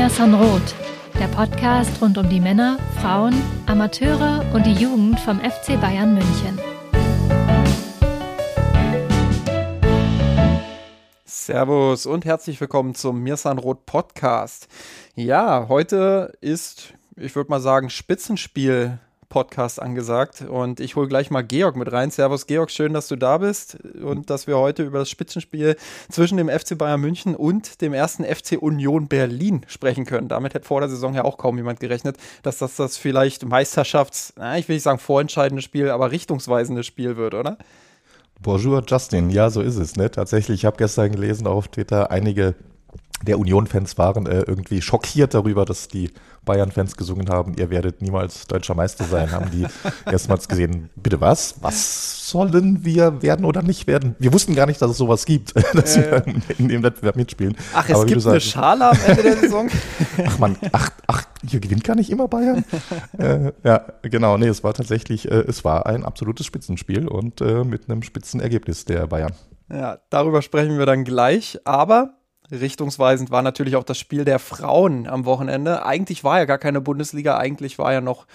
Mia Sanroth, der Podcast rund um die Männer, Frauen, Amateure und die Jugend vom FC Bayern München. Servus und herzlich willkommen zum Mirsan Roth Podcast. Ja, heute ist, ich würde mal sagen, Spitzenspiel Podcast angesagt. Und ich hole gleich mal Georg mit rein. Servus, Georg, schön, dass du da bist und dass wir heute über das Spitzenspiel zwischen dem FC Bayern München und dem ersten FC Union Berlin sprechen können. Damit hätte vor der Saison ja auch kaum jemand gerechnet, dass das das vielleicht Meisterschafts-, ich will nicht sagen vorentscheidendes Spiel, aber richtungsweisendes Spiel wird, oder? Bonjour Justin, ja, so ist es. Ne? Tatsächlich, ich habe gestern gelesen auf Twitter, einige der Union-Fans waren äh, irgendwie schockiert darüber, dass die Bayern-Fans gesungen haben, ihr werdet niemals deutscher Meister sein, haben die erstmals gesehen, bitte was? Was sollen wir werden oder nicht werden? Wir wussten gar nicht, dass es sowas gibt, dass äh. wir in dem Wettbewerb mitspielen. Ach, es Aber gibt eine Schale am Ende der Saison? ach man, ach, ach, hier gewinnt gar nicht immer Bayern? äh, ja, genau, nee, es war tatsächlich, äh, es war ein absolutes Spitzenspiel und äh, mit einem Spitzenergebnis der Bayern. Ja, darüber sprechen wir dann gleich, aber richtungsweisend war natürlich auch das Spiel der Frauen am Wochenende. Eigentlich war ja gar keine Bundesliga, eigentlich war ja noch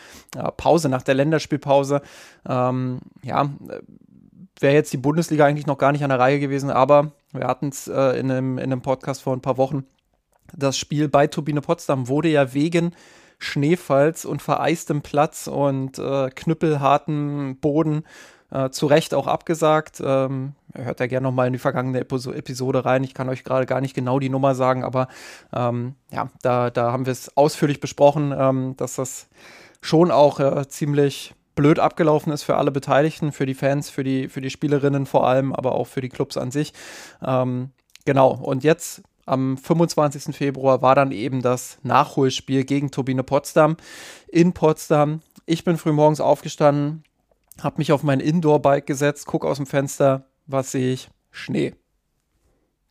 Pause nach der Länderspielpause. Ähm, ja, wäre jetzt die Bundesliga eigentlich noch gar nicht an der Reihe gewesen, aber wir hatten es äh, in, einem, in einem Podcast vor ein paar Wochen. Das Spiel bei Turbine Potsdam wurde ja wegen Schneefalls und vereistem Platz und äh, knüppelharten Boden äh, zu Recht auch abgesagt. Ähm, hört ja gerne nochmal in die vergangene Episode rein. Ich kann euch gerade gar nicht genau die Nummer sagen, aber ähm, ja, da, da haben wir es ausführlich besprochen, ähm, dass das schon auch äh, ziemlich blöd abgelaufen ist für alle Beteiligten, für die Fans, für die, für die Spielerinnen vor allem, aber auch für die Clubs an sich. Ähm, genau, und jetzt am 25. Februar war dann eben das Nachholspiel gegen Turbine Potsdam in Potsdam. Ich bin früh morgens aufgestanden, habe mich auf mein Indoor-Bike gesetzt, gucke aus dem Fenster, was sehe ich? Schnee.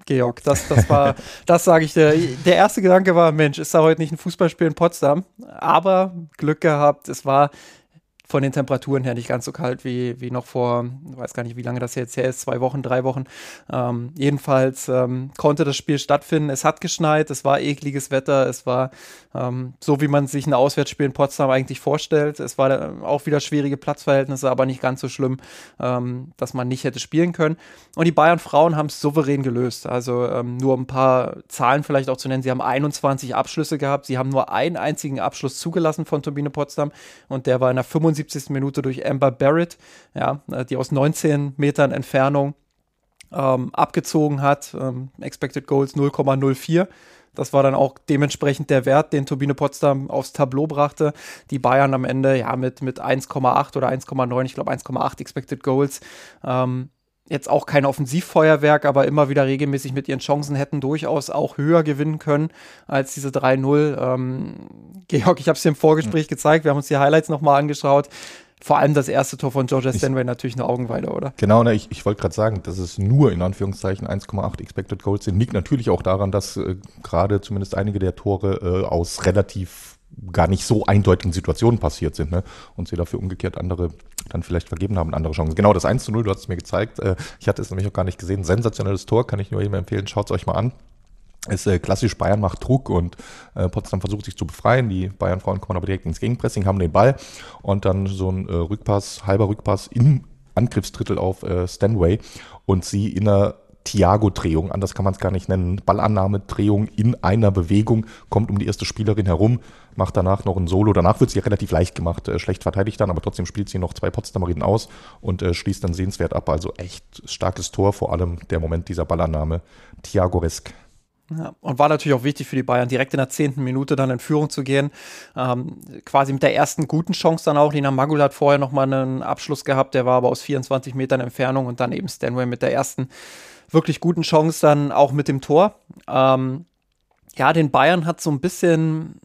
Georg, das, das war, das sage ich dir. Der erste Gedanke war, Mensch, ist da heute nicht ein Fußballspiel in Potsdam? Aber Glück gehabt, es war von den Temperaturen her nicht ganz so kalt wie, wie noch vor, weiß gar nicht, wie lange das jetzt her ist, zwei Wochen, drei Wochen. Ähm, jedenfalls ähm, konnte das Spiel stattfinden. Es hat geschneit, es war ekliges Wetter, es war ähm, so, wie man sich ein Auswärtsspiel in Potsdam eigentlich vorstellt. Es war äh, auch wieder schwierige Platzverhältnisse, aber nicht ganz so schlimm, ähm, dass man nicht hätte spielen können. Und die Bayern-Frauen haben es souverän gelöst. Also ähm, nur ein paar Zahlen vielleicht auch zu nennen. Sie haben 21 Abschlüsse gehabt. Sie haben nur einen einzigen Abschluss zugelassen von Turbine Potsdam und der war in der 75. Minute durch Amber Barrett, ja, äh, die aus 19 Metern Entfernung ähm, abgezogen hat. Ähm, Expected Goals 0,04. Das war dann auch dementsprechend der Wert, den Turbine Potsdam aufs Tableau brachte. Die Bayern am Ende ja mit, mit 1,8 oder 1,9, ich glaube 1,8 Expected Goals. Ähm, jetzt auch kein Offensivfeuerwerk, aber immer wieder regelmäßig mit ihren Chancen hätten durchaus auch höher gewinnen können als diese 3-0. Ähm, Georg, ich habe es dir im Vorgespräch mhm. gezeigt, wir haben uns die Highlights nochmal angeschaut. Vor allem das erste Tor von Georgia Stanway natürlich eine Augenweide, oder? Genau, ne, ich, ich wollte gerade sagen, dass es nur in Anführungszeichen 1,8 Expected Goals sind. Liegt natürlich auch daran, dass äh, gerade zumindest einige der Tore äh, aus relativ gar nicht so eindeutigen Situationen passiert sind ne? und sie dafür umgekehrt andere dann vielleicht vergeben haben, andere Chancen. Genau, das 1 zu 0, du hast es mir gezeigt. Äh, ich hatte es nämlich auch gar nicht gesehen. Sensationelles Tor, kann ich nur jedem empfehlen. Schaut es euch mal an. Ist äh, klassisch Bayern macht Druck und äh, Potsdam versucht sich zu befreien. Die Bayern-Frauen kommen aber direkt ins Gegenpressing, haben den Ball und dann so ein äh, Rückpass, halber Rückpass im Angriffsdrittel auf äh, Stanway und sie in einer Thiago-Drehung, anders kann man es gar nicht nennen, Ballannahme-Drehung in einer Bewegung, kommt um die erste Spielerin herum, macht danach noch ein Solo. Danach wird sie relativ leicht gemacht, äh, schlecht verteidigt dann, aber trotzdem spielt sie noch zwei Potsdamerinnen aus und äh, schließt dann sehenswert ab. Also echt starkes Tor, vor allem der Moment dieser Ballannahme. Thiago-esk. Ja, und war natürlich auch wichtig für die Bayern, direkt in der zehnten Minute dann in Führung zu gehen. Ähm, quasi mit der ersten guten Chance dann auch. Lina Magul hat vorher nochmal einen Abschluss gehabt, der war aber aus 24 Metern Entfernung und dann eben Stanway mit der ersten wirklich guten Chance dann auch mit dem Tor. Ähm, ja, den Bayern hat so ein bisschen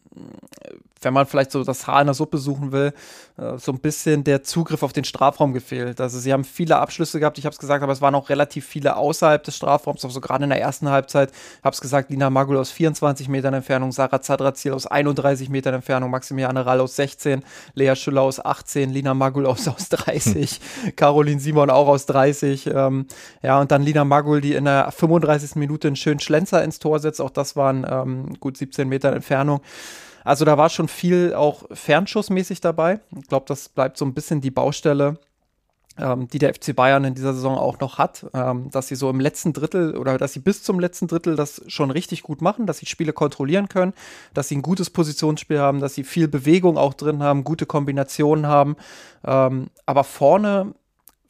wenn man vielleicht so das Haar in der Suppe suchen will, äh, so ein bisschen der Zugriff auf den Strafraum gefehlt. Also sie haben viele Abschlüsse gehabt, ich habe es gesagt, aber es waren auch relativ viele außerhalb des Strafraums, auch so gerade in der ersten Halbzeit. Ich habe es gesagt, Lina Magul aus 24 Metern Entfernung, Sarah Zadrazil aus 31 Metern Entfernung, Maximiliane Rall aus 16, Lea Schüller aus 18, Lina Magul aus, aus 30, Caroline Simon auch aus 30. Ähm, ja, und dann Lina Magul, die in der 35. Minute einen schönen Schlenzer ins Tor setzt. Auch das waren ähm, gut 17 Meter Entfernung. Also da war schon viel auch fernschussmäßig dabei. Ich glaube, das bleibt so ein bisschen die Baustelle, ähm, die der FC Bayern in dieser Saison auch noch hat, ähm, dass sie so im letzten Drittel oder dass sie bis zum letzten Drittel das schon richtig gut machen, dass sie Spiele kontrollieren können, dass sie ein gutes Positionsspiel haben, dass sie viel Bewegung auch drin haben, gute Kombinationen haben. Ähm, aber vorne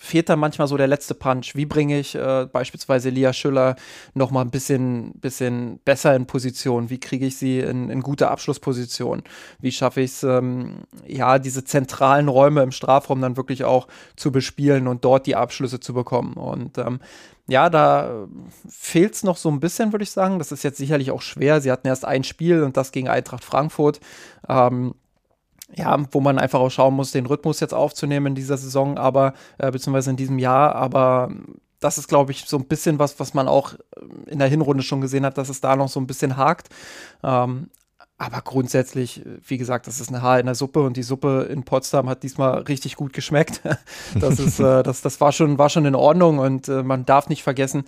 fehlt da manchmal so der letzte Punch. Wie bringe ich äh, beispielsweise Lia Schüller noch mal ein bisschen, bisschen besser in Position? Wie kriege ich sie in, in gute Abschlussposition? Wie schaffe ich es, ähm, ja, diese zentralen Räume im Strafraum dann wirklich auch zu bespielen und dort die Abschlüsse zu bekommen? Und ähm, ja, da fehlt es noch so ein bisschen, würde ich sagen. Das ist jetzt sicherlich auch schwer. Sie hatten erst ein Spiel und das gegen Eintracht Frankfurt. Ähm, ja, wo man einfach auch schauen muss, den Rhythmus jetzt aufzunehmen in dieser Saison, aber äh, beziehungsweise in diesem Jahr, aber das ist, glaube ich, so ein bisschen was, was man auch in der Hinrunde schon gesehen hat, dass es da noch so ein bisschen hakt. Ähm, aber grundsätzlich, wie gesagt, das ist eine Haar in der Suppe und die Suppe in Potsdam hat diesmal richtig gut geschmeckt. Das ist, äh, das, das war schon, war schon in Ordnung und äh, man darf nicht vergessen,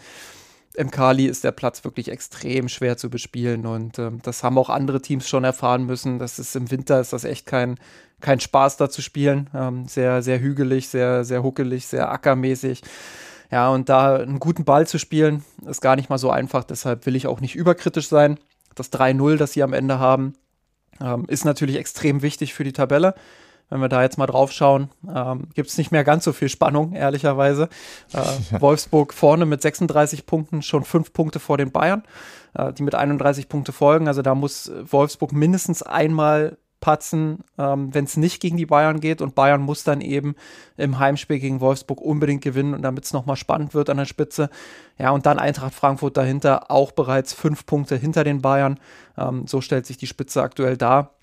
im Kali ist der Platz wirklich extrem schwer zu bespielen und ähm, das haben auch andere Teams schon erfahren müssen. Das ist im Winter ist das echt kein, kein Spaß da zu spielen. Ähm, sehr, sehr hügelig, sehr, sehr huckelig, sehr ackermäßig. Ja, und da einen guten Ball zu spielen, ist gar nicht mal so einfach. Deshalb will ich auch nicht überkritisch sein. Das 3-0, das sie am Ende haben, ähm, ist natürlich extrem wichtig für die Tabelle. Wenn wir da jetzt mal drauf schauen, ähm, gibt es nicht mehr ganz so viel Spannung, ehrlicherweise. Äh, ja. Wolfsburg vorne mit 36 Punkten, schon fünf Punkte vor den Bayern, äh, die mit 31 Punkte folgen. Also da muss Wolfsburg mindestens einmal patzen, ähm, wenn es nicht gegen die Bayern geht. Und Bayern muss dann eben im Heimspiel gegen Wolfsburg unbedingt gewinnen und damit es nochmal spannend wird an der Spitze. Ja, und dann Eintracht Frankfurt dahinter, auch bereits fünf Punkte hinter den Bayern. Ähm, so stellt sich die Spitze aktuell dar.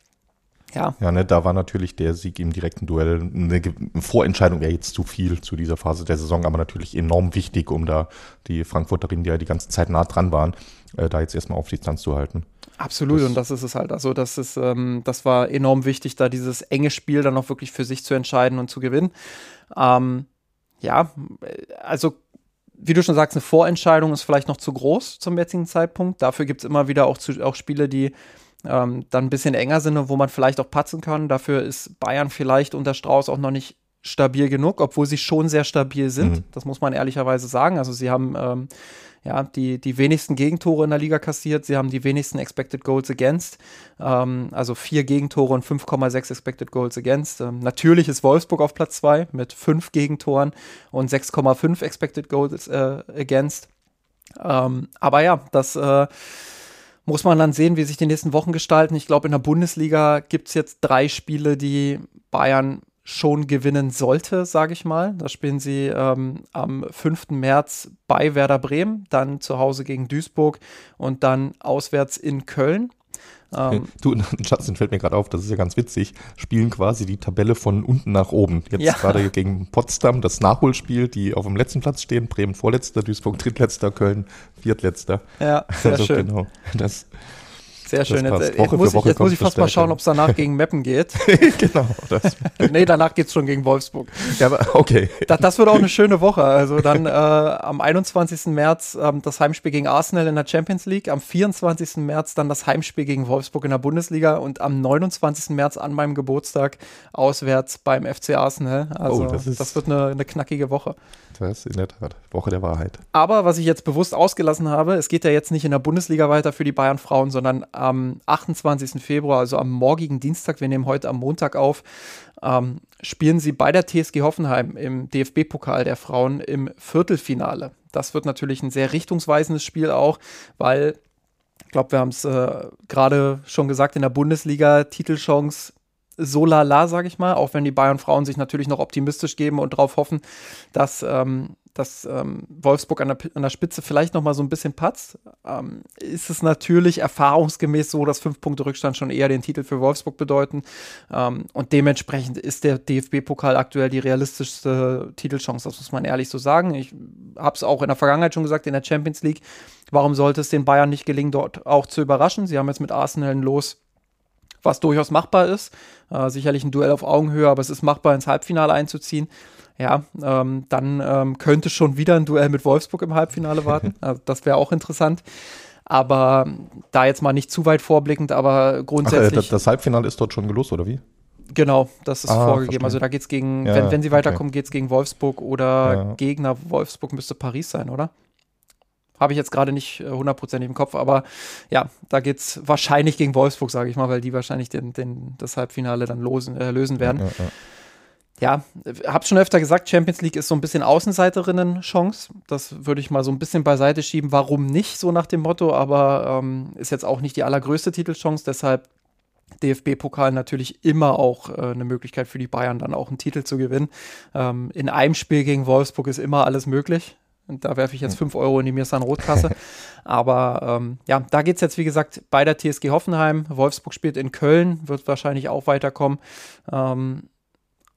Ja. Ja, ne, da war natürlich der Sieg im direkten Duell eine Vorentscheidung wäre jetzt zu viel zu dieser Phase der Saison, aber natürlich enorm wichtig, um da die Frankfurterinnen, die ja die ganze Zeit nah dran waren, äh, da jetzt erstmal auf Distanz zu halten. Absolut, das und das ist es halt. Also, das ist, ähm, das war enorm wichtig, da dieses enge Spiel dann auch wirklich für sich zu entscheiden und zu gewinnen. Ähm, ja, also wie du schon sagst, eine Vorentscheidung ist vielleicht noch zu groß zum jetzigen Zeitpunkt. Dafür gibt es immer wieder auch, zu, auch Spiele, die ähm, dann ein bisschen enger sind und wo man vielleicht auch patzen kann. Dafür ist Bayern vielleicht unter Strauß auch noch nicht stabil genug, obwohl sie schon sehr stabil sind. Mhm. Das muss man ehrlicherweise sagen. Also sie haben ähm, ja, die, die wenigsten Gegentore in der Liga kassiert. Sie haben die wenigsten Expected Goals Against. Ähm, also vier Gegentore und 5,6 Expected Goals Against. Ähm, natürlich ist Wolfsburg auf Platz zwei mit fünf Gegentoren und 6,5 Expected Goals äh, Against. Ähm, aber ja, das äh, muss man dann sehen, wie sich die nächsten Wochen gestalten. Ich glaube, in der Bundesliga gibt es jetzt drei Spiele, die Bayern schon gewinnen sollte, sage ich mal. Da spielen sie ähm, am 5. März bei Werder Bremen, dann zu Hause gegen Duisburg und dann auswärts in Köln. Ähm, du, Justin fällt mir gerade auf, das ist ja ganz witzig, spielen quasi die Tabelle von unten nach oben. Jetzt ja. gerade gegen Potsdam das Nachholspiel, die auf dem letzten Platz stehen, Bremen vorletzter, Duisburg drittletzter, Köln viertletzter. Ja, sehr also, schön. Genau, das sehr schön. Jetzt, jetzt, muss ich, jetzt muss ich fast mal schauen, ob es danach gegen Meppen geht. genau. Das. nee, danach geht es schon gegen Wolfsburg. Ja, aber okay. Das, das, wird auch eine schöne Woche. Also dann äh, am 21. März ähm, das Heimspiel gegen Arsenal in der Champions League, am 24. März dann das Heimspiel gegen Wolfsburg in der Bundesliga und am 29. März an meinem Geburtstag auswärts beim FC Arsenal. Also oh, das, das, wird eine, eine knackige Woche. Das in der Tat Woche der Wahrheit. Aber was ich jetzt bewusst ausgelassen habe, es geht ja jetzt nicht in der Bundesliga weiter für die Bayern Frauen, sondern am 28. Februar, also am morgigen Dienstag, wir nehmen heute am Montag auf, ähm, spielen sie bei der TSG Hoffenheim im DFB-Pokal der Frauen im Viertelfinale. Das wird natürlich ein sehr richtungsweisendes Spiel auch, weil ich glaube, wir haben es äh, gerade schon gesagt, in der Bundesliga Titelchance so lala, sage ich mal, auch wenn die Bayern Frauen sich natürlich noch optimistisch geben und darauf hoffen, dass, ähm, dass ähm, Wolfsburg an der, an der Spitze vielleicht noch mal so ein bisschen patzt, ähm, ist es natürlich erfahrungsgemäß so, dass fünf Punkte Rückstand schon eher den Titel für Wolfsburg bedeuten. Ähm, und dementsprechend ist der DFB-Pokal aktuell die realistischste Titelchance, das muss man ehrlich so sagen. Ich habe es auch in der Vergangenheit schon gesagt, in der Champions League. Warum sollte es den Bayern nicht gelingen, dort auch zu überraschen? Sie haben jetzt mit Arsenal Los was durchaus machbar ist. Äh, sicherlich ein Duell auf Augenhöhe, aber es ist machbar, ins Halbfinale einzuziehen ja, ähm, dann ähm, könnte schon wieder ein Duell mit Wolfsburg im Halbfinale warten. Also das wäre auch interessant. Aber da jetzt mal nicht zu weit vorblickend, aber grundsätzlich. Ach, äh, das Halbfinale ist dort schon gelost, oder wie? Genau, das ist ah, vorgegeben. Verstehe. Also da geht es gegen, ja, wenn, wenn sie weiterkommen, okay. geht es gegen Wolfsburg oder ja. Gegner Wolfsburg müsste Paris sein, oder? Habe ich jetzt gerade nicht äh, hundertprozentig im Kopf, aber ja, da geht es wahrscheinlich gegen Wolfsburg, sage ich mal, weil die wahrscheinlich den, den, das Halbfinale dann losen, äh, lösen werden. Ja, ja, hab's schon öfter gesagt, Champions League ist so ein bisschen Außenseiterinnen-Chance. Das würde ich mal so ein bisschen beiseite schieben. Warum nicht, so nach dem Motto, aber ähm, ist jetzt auch nicht die allergrößte Titelchance. Deshalb DFB-Pokal natürlich immer auch äh, eine Möglichkeit für die Bayern, dann auch einen Titel zu gewinnen. Ähm, in einem Spiel gegen Wolfsburg ist immer alles möglich. Und da werfe ich jetzt 5 hm. Euro in die Mirsan Rotkasse. Aber ähm, ja, da geht es jetzt, wie gesagt, bei der TSG Hoffenheim. Wolfsburg spielt in Köln, wird wahrscheinlich auch weiterkommen. Ähm,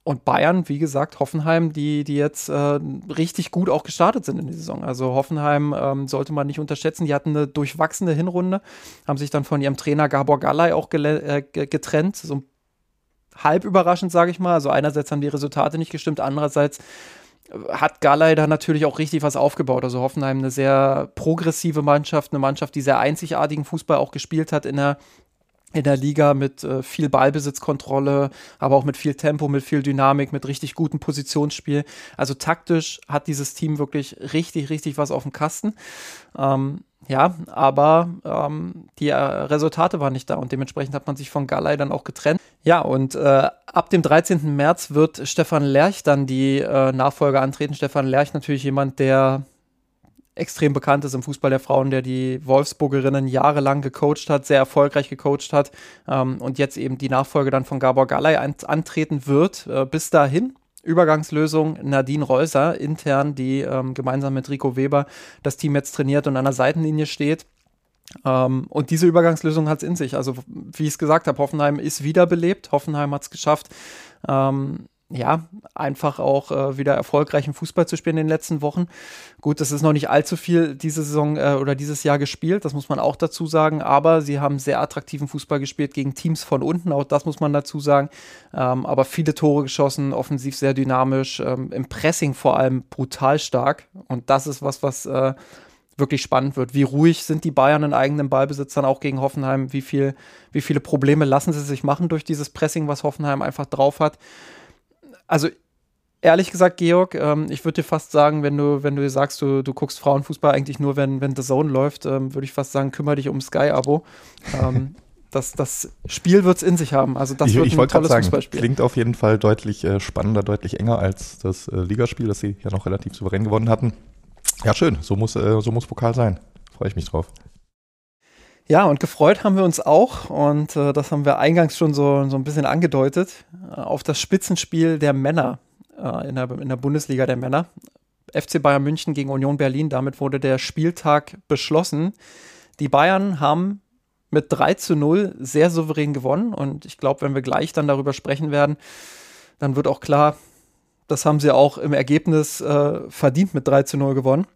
und Bayern, wie gesagt, Hoffenheim, die, die jetzt äh, richtig gut auch gestartet sind in die Saison. Also Hoffenheim ähm, sollte man nicht unterschätzen. Die hatten eine durchwachsene Hinrunde, haben sich dann von ihrem Trainer Gabor Gallay auch äh, getrennt. So halb überraschend, sage ich mal. Also einerseits haben die Resultate nicht gestimmt, andererseits hat Gallay da natürlich auch richtig was aufgebaut. Also Hoffenheim eine sehr progressive Mannschaft, eine Mannschaft, die sehr einzigartigen Fußball auch gespielt hat in der in der Liga mit äh, viel Ballbesitzkontrolle, aber auch mit viel Tempo, mit viel Dynamik, mit richtig gutem Positionsspiel. Also taktisch hat dieses Team wirklich richtig, richtig was auf dem Kasten. Ähm, ja, aber ähm, die äh, Resultate waren nicht da und dementsprechend hat man sich von Galay dann auch getrennt. Ja, und äh, ab dem 13. März wird Stefan Lerch dann die äh, Nachfolge antreten. Stefan Lerch natürlich jemand, der extrem bekannt ist im Fußball der Frauen, der die Wolfsburgerinnen jahrelang gecoacht hat, sehr erfolgreich gecoacht hat ähm, und jetzt eben die Nachfolge dann von Gabor Galay an antreten wird. Äh, bis dahin Übergangslösung Nadine Reuser intern, die ähm, gemeinsam mit Rico Weber das Team jetzt trainiert und an der Seitenlinie steht. Ähm, und diese Übergangslösung hat es in sich. Also, wie ich es gesagt habe, Hoffenheim ist wiederbelebt. Hoffenheim hat es geschafft, ähm, ja, einfach auch äh, wieder erfolgreichen Fußball zu spielen in den letzten Wochen. Gut, das ist noch nicht allzu viel diese Saison äh, oder dieses Jahr gespielt, das muss man auch dazu sagen, aber sie haben sehr attraktiven Fußball gespielt gegen Teams von unten, auch das muss man dazu sagen. Ähm, aber viele Tore geschossen, offensiv sehr dynamisch, ähm, im Pressing vor allem brutal stark. Und das ist was, was äh, wirklich spannend wird. Wie ruhig sind die Bayern in eigenem Ballbesitz dann auch gegen Hoffenheim? Wie, viel, wie viele Probleme lassen sie sich machen durch dieses Pressing, was Hoffenheim einfach drauf hat? Also ehrlich gesagt, Georg, ähm, ich würde dir fast sagen, wenn du, wenn du sagst, du, du guckst Frauenfußball eigentlich nur, wenn, wenn The Zone läuft, ähm, würde ich fast sagen, kümmere dich um Sky-Abo. ähm, das, das Spiel wird es in sich haben. Also das ich, wird ich ein tolles sagen, Fußballspiel. Klingt auf jeden Fall deutlich äh, spannender, deutlich enger als das äh, Ligaspiel, das sie ja noch relativ souverän gewonnen hatten. Ja, schön. So muss, äh, so muss Pokal sein. Freue ich mich drauf. Ja, und gefreut haben wir uns auch, und äh, das haben wir eingangs schon so, so ein bisschen angedeutet, äh, auf das Spitzenspiel der Männer äh, in, der, in der Bundesliga der Männer. FC Bayern München gegen Union Berlin, damit wurde der Spieltag beschlossen. Die Bayern haben mit 3 zu 0 sehr souverän gewonnen und ich glaube, wenn wir gleich dann darüber sprechen werden, dann wird auch klar, das haben sie auch im Ergebnis äh, verdient mit 3 zu 0 gewonnen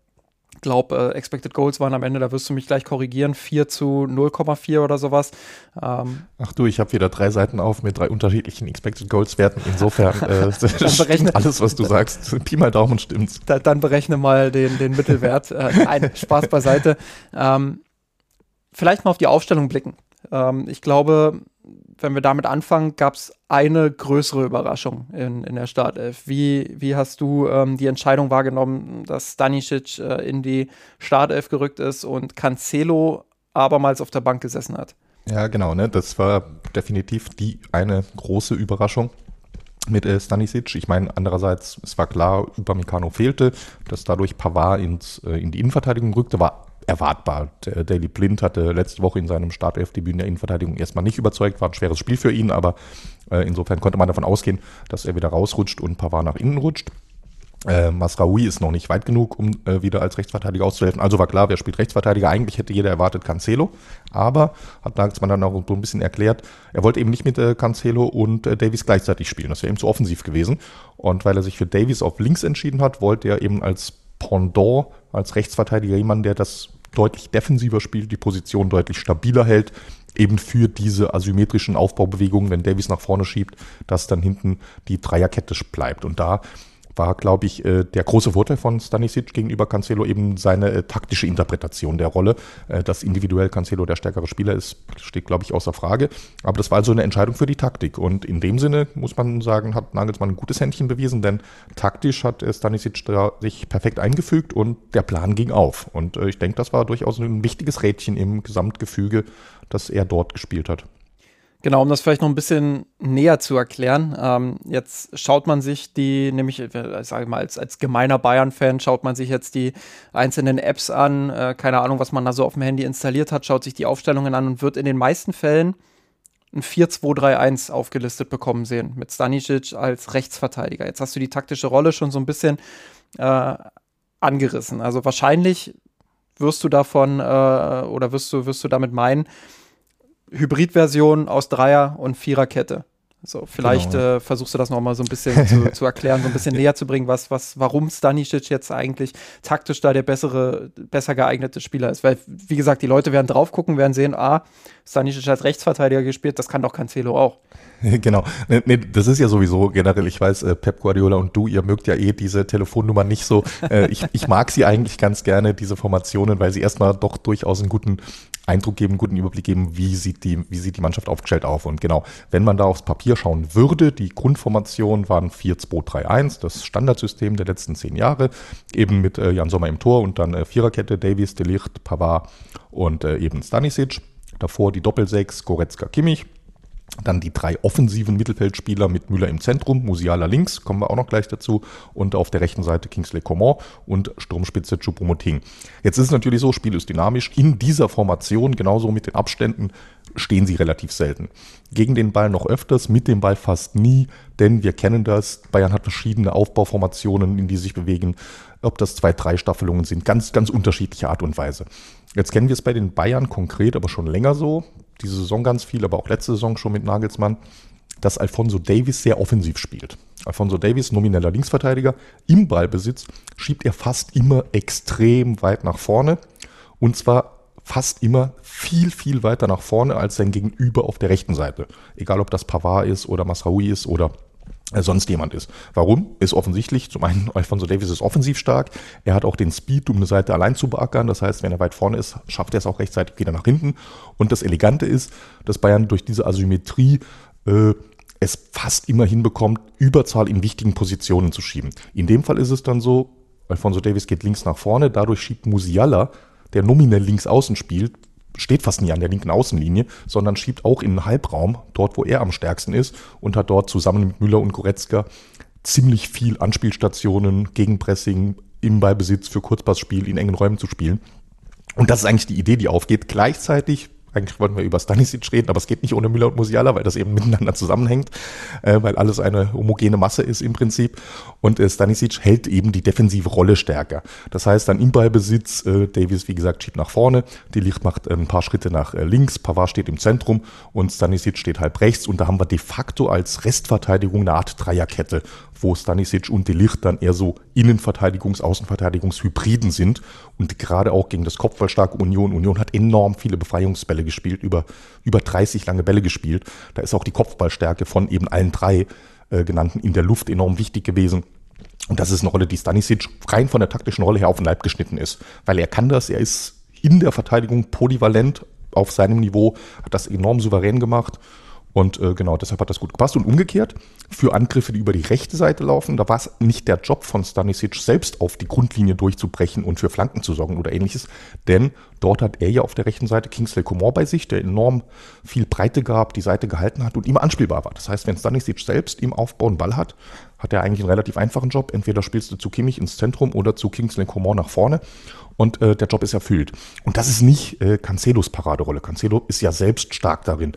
glaube, äh, Expected Goals waren am Ende, da wirst du mich gleich korrigieren, 4 zu 0,4 oder sowas. Ähm, Ach du, ich habe wieder drei Seiten auf mit drei unterschiedlichen Expected Goals Werten. Insofern äh, berechne, alles, was du sagst. Pi mal Daumen stimmt's. Da, dann berechne mal den, den Mittelwert. äh, nein, Spaß beiseite. Ähm, vielleicht mal auf die Aufstellung blicken. Ähm, ich glaube, wenn wir damit anfangen, gab es eine größere Überraschung in, in der Startelf. Wie, wie hast du ähm, die Entscheidung wahrgenommen, dass Stanisic äh, in die Startelf gerückt ist und Cancelo abermals auf der Bank gesessen hat? Ja, genau, ne? Das war definitiv die eine große Überraschung mit äh, Stanisic. Ich meine, andererseits, es war klar, Upamecano fehlte, dass dadurch Pavard ins, äh, in die Innenverteidigung rückte, war erwartbar. Der Daily Blind hatte letzte Woche in seinem Startelfdebüt in der Innenverteidigung erstmal nicht überzeugt, war ein schweres Spiel für ihn, aber äh, insofern konnte man davon ausgehen, dass er wieder rausrutscht und Pavard nach innen rutscht. Äh, Masraoui ist noch nicht weit genug, um äh, wieder als Rechtsverteidiger auszuhelfen. Also war klar, wer spielt Rechtsverteidiger. Eigentlich hätte jeder erwartet Cancelo. Aber, hat Nagelsmann dann auch so ein bisschen erklärt, er wollte eben nicht mit äh, Cancelo und äh, Davies gleichzeitig spielen. Das wäre eben zu offensiv gewesen. Und weil er sich für Davies auf links entschieden hat, wollte er eben als Pendant, als Rechtsverteidiger jemanden, der das deutlich defensiver spielt, die Position deutlich stabiler hält, eben für diese asymmetrischen Aufbaubewegungen, wenn Davies nach vorne schiebt, dass dann hinten die Dreierkette bleibt. Und da war, glaube ich, äh, der große Vorteil von Stanisic gegenüber Cancelo eben seine äh, taktische Interpretation der Rolle. Äh, dass individuell Cancelo der stärkere Spieler ist, steht, glaube ich, außer Frage. Aber das war also eine Entscheidung für die Taktik. Und in dem Sinne, muss man sagen, hat Nagelsmann ein gutes Händchen bewiesen, denn taktisch hat Stanisic da sich perfekt eingefügt und der Plan ging auf. Und ich denke, das war durchaus ein wichtiges Rädchen im Gesamtgefüge, das er dort gespielt hat. Genau, um das vielleicht noch ein bisschen näher zu erklären. Ähm, jetzt schaut man sich die, nämlich, äh, sage mal, als, als gemeiner Bayern-Fan schaut man sich jetzt die einzelnen Apps an, äh, keine Ahnung, was man da so auf dem Handy installiert hat, schaut sich die Aufstellungen an und wird in den meisten Fällen ein 4-2-3-1 aufgelistet bekommen sehen, mit Stanisic als Rechtsverteidiger. Jetzt hast du die taktische Rolle schon so ein bisschen äh, angerissen. Also wahrscheinlich wirst du davon äh, oder wirst du, wirst du damit meinen, Hybridversion aus Dreier- und Viererkette. So, vielleicht genau. äh, versuchst du das nochmal so ein bisschen zu, zu, erklären, so ein bisschen näher zu bringen, was, was, warum Stanisic jetzt eigentlich taktisch da der bessere, besser geeignete Spieler ist. Weil, wie gesagt, die Leute werden drauf gucken, werden sehen, ah, Stanisic hat Rechtsverteidiger gespielt, das kann doch Cancelo auch. Genau. Nee, nee, das ist ja sowieso generell, ich weiß, äh, Pep Guardiola und du, ihr mögt ja eh diese Telefonnummer nicht so. Äh, ich, ich mag sie eigentlich ganz gerne, diese Formationen, weil sie erstmal doch durchaus einen guten Eindruck geben, einen guten Überblick geben, wie sieht die, wie sieht die Mannschaft aufgestellt auf. Und genau, wenn man da aufs Papier schauen würde, die Grundformation waren 4-2-3-1, das Standardsystem der letzten zehn Jahre, eben mit äh, Jan Sommer im Tor und dann äh, Viererkette, Davies, Delicht, Pavard und äh, eben Stanisic. Davor die Doppelsechs, Goretzka, Kimmich. Dann die drei offensiven Mittelfeldspieler mit Müller im Zentrum, Musiala links, kommen wir auch noch gleich dazu. Und auf der rechten Seite Kingsley Coman und Sturmspitze Choupo-Moting. Jetzt ist es natürlich so, Spiel ist dynamisch. In dieser Formation, genauso mit den Abständen, stehen sie relativ selten. Gegen den Ball noch öfters, mit dem Ball fast nie, denn wir kennen das. Bayern hat verschiedene Aufbauformationen, in die sich bewegen. Ob das zwei, drei Staffelungen sind, ganz, ganz unterschiedliche Art und Weise. Jetzt kennen wir es bei den Bayern konkret, aber schon länger so diese Saison ganz viel, aber auch letzte Saison schon mit Nagelsmann, dass Alfonso Davis sehr offensiv spielt. Alfonso Davis, nomineller Linksverteidiger, im Ballbesitz schiebt er fast immer extrem weit nach vorne und zwar fast immer viel, viel weiter nach vorne als sein Gegenüber auf der rechten Seite. Egal ob das Pavard ist oder Masraoui ist oder sonst jemand ist. Warum? Ist offensichtlich. Zum einen, Alfonso Davis ist offensiv stark. Er hat auch den Speed, um eine Seite allein zu beackern. Das heißt, wenn er weit vorne ist, schafft er es auch rechtzeitig wieder nach hinten. Und das Elegante ist, dass Bayern durch diese Asymmetrie äh, es fast immer hinbekommt, Überzahl in wichtigen Positionen zu schieben. In dem Fall ist es dann so, Alfonso Davis geht links nach vorne, dadurch schiebt Musiala, der nominell links außen spielt, steht fast nie an der linken Außenlinie, sondern schiebt auch in den Halbraum, dort wo er am stärksten ist und hat dort zusammen mit Müller und Goretzka ziemlich viel Anspielstationen, Gegenpressing, im Ballbesitz für Kurzpassspiel in engen Räumen zu spielen. Und das ist eigentlich die Idee, die aufgeht. Gleichzeitig eigentlich wollten wir über Stanisic reden, aber es geht nicht ohne Müller und Musiala, weil das eben miteinander zusammenhängt, äh, weil alles eine homogene Masse ist im Prinzip. Und äh, Stanisic hält eben die defensive Rolle stärker. Das heißt, dann im Ballbesitz, äh, Davis, wie gesagt, schiebt nach vorne, die Licht macht äh, ein paar Schritte nach äh, links, Pavard steht im Zentrum und Stanisic steht halb rechts. Und da haben wir de facto als Restverteidigung eine Art Dreierkette, wo Stanisic und Delicht dann eher so Innenverteidigungs-, Außenverteidigungshybriden sind und gerade auch gegen das kopfballstarke Union. Union hat enorm viele Befreiungsbälle gespielt, über, über 30 lange Bälle gespielt. Da ist auch die Kopfballstärke von eben allen drei äh, genannten in der Luft enorm wichtig gewesen. Und das ist eine Rolle, die Stanisic rein von der taktischen Rolle her auf den Leib geschnitten ist. Weil er kann das, er ist in der Verteidigung polyvalent auf seinem Niveau, hat das enorm souverän gemacht und äh, genau, deshalb hat das gut gepasst. Und umgekehrt, für Angriffe, die über die rechte Seite laufen, da war es nicht der Job von Stanisic, selbst auf die Grundlinie durchzubrechen und für Flanken zu sorgen oder ähnliches. Denn dort hat er ja auf der rechten Seite Kingsley Coman bei sich, der enorm viel Breite gab, die Seite gehalten hat und immer anspielbar war. Das heißt, wenn Stanisic selbst im Aufbau einen Ball hat, hat er eigentlich einen relativ einfachen Job. Entweder spielst du zu Kimmich ins Zentrum oder zu Kingsley Coman nach vorne und äh, der Job ist erfüllt. Und das ist nicht äh, Cancelos Paraderolle. Cancelo ist ja selbst stark darin.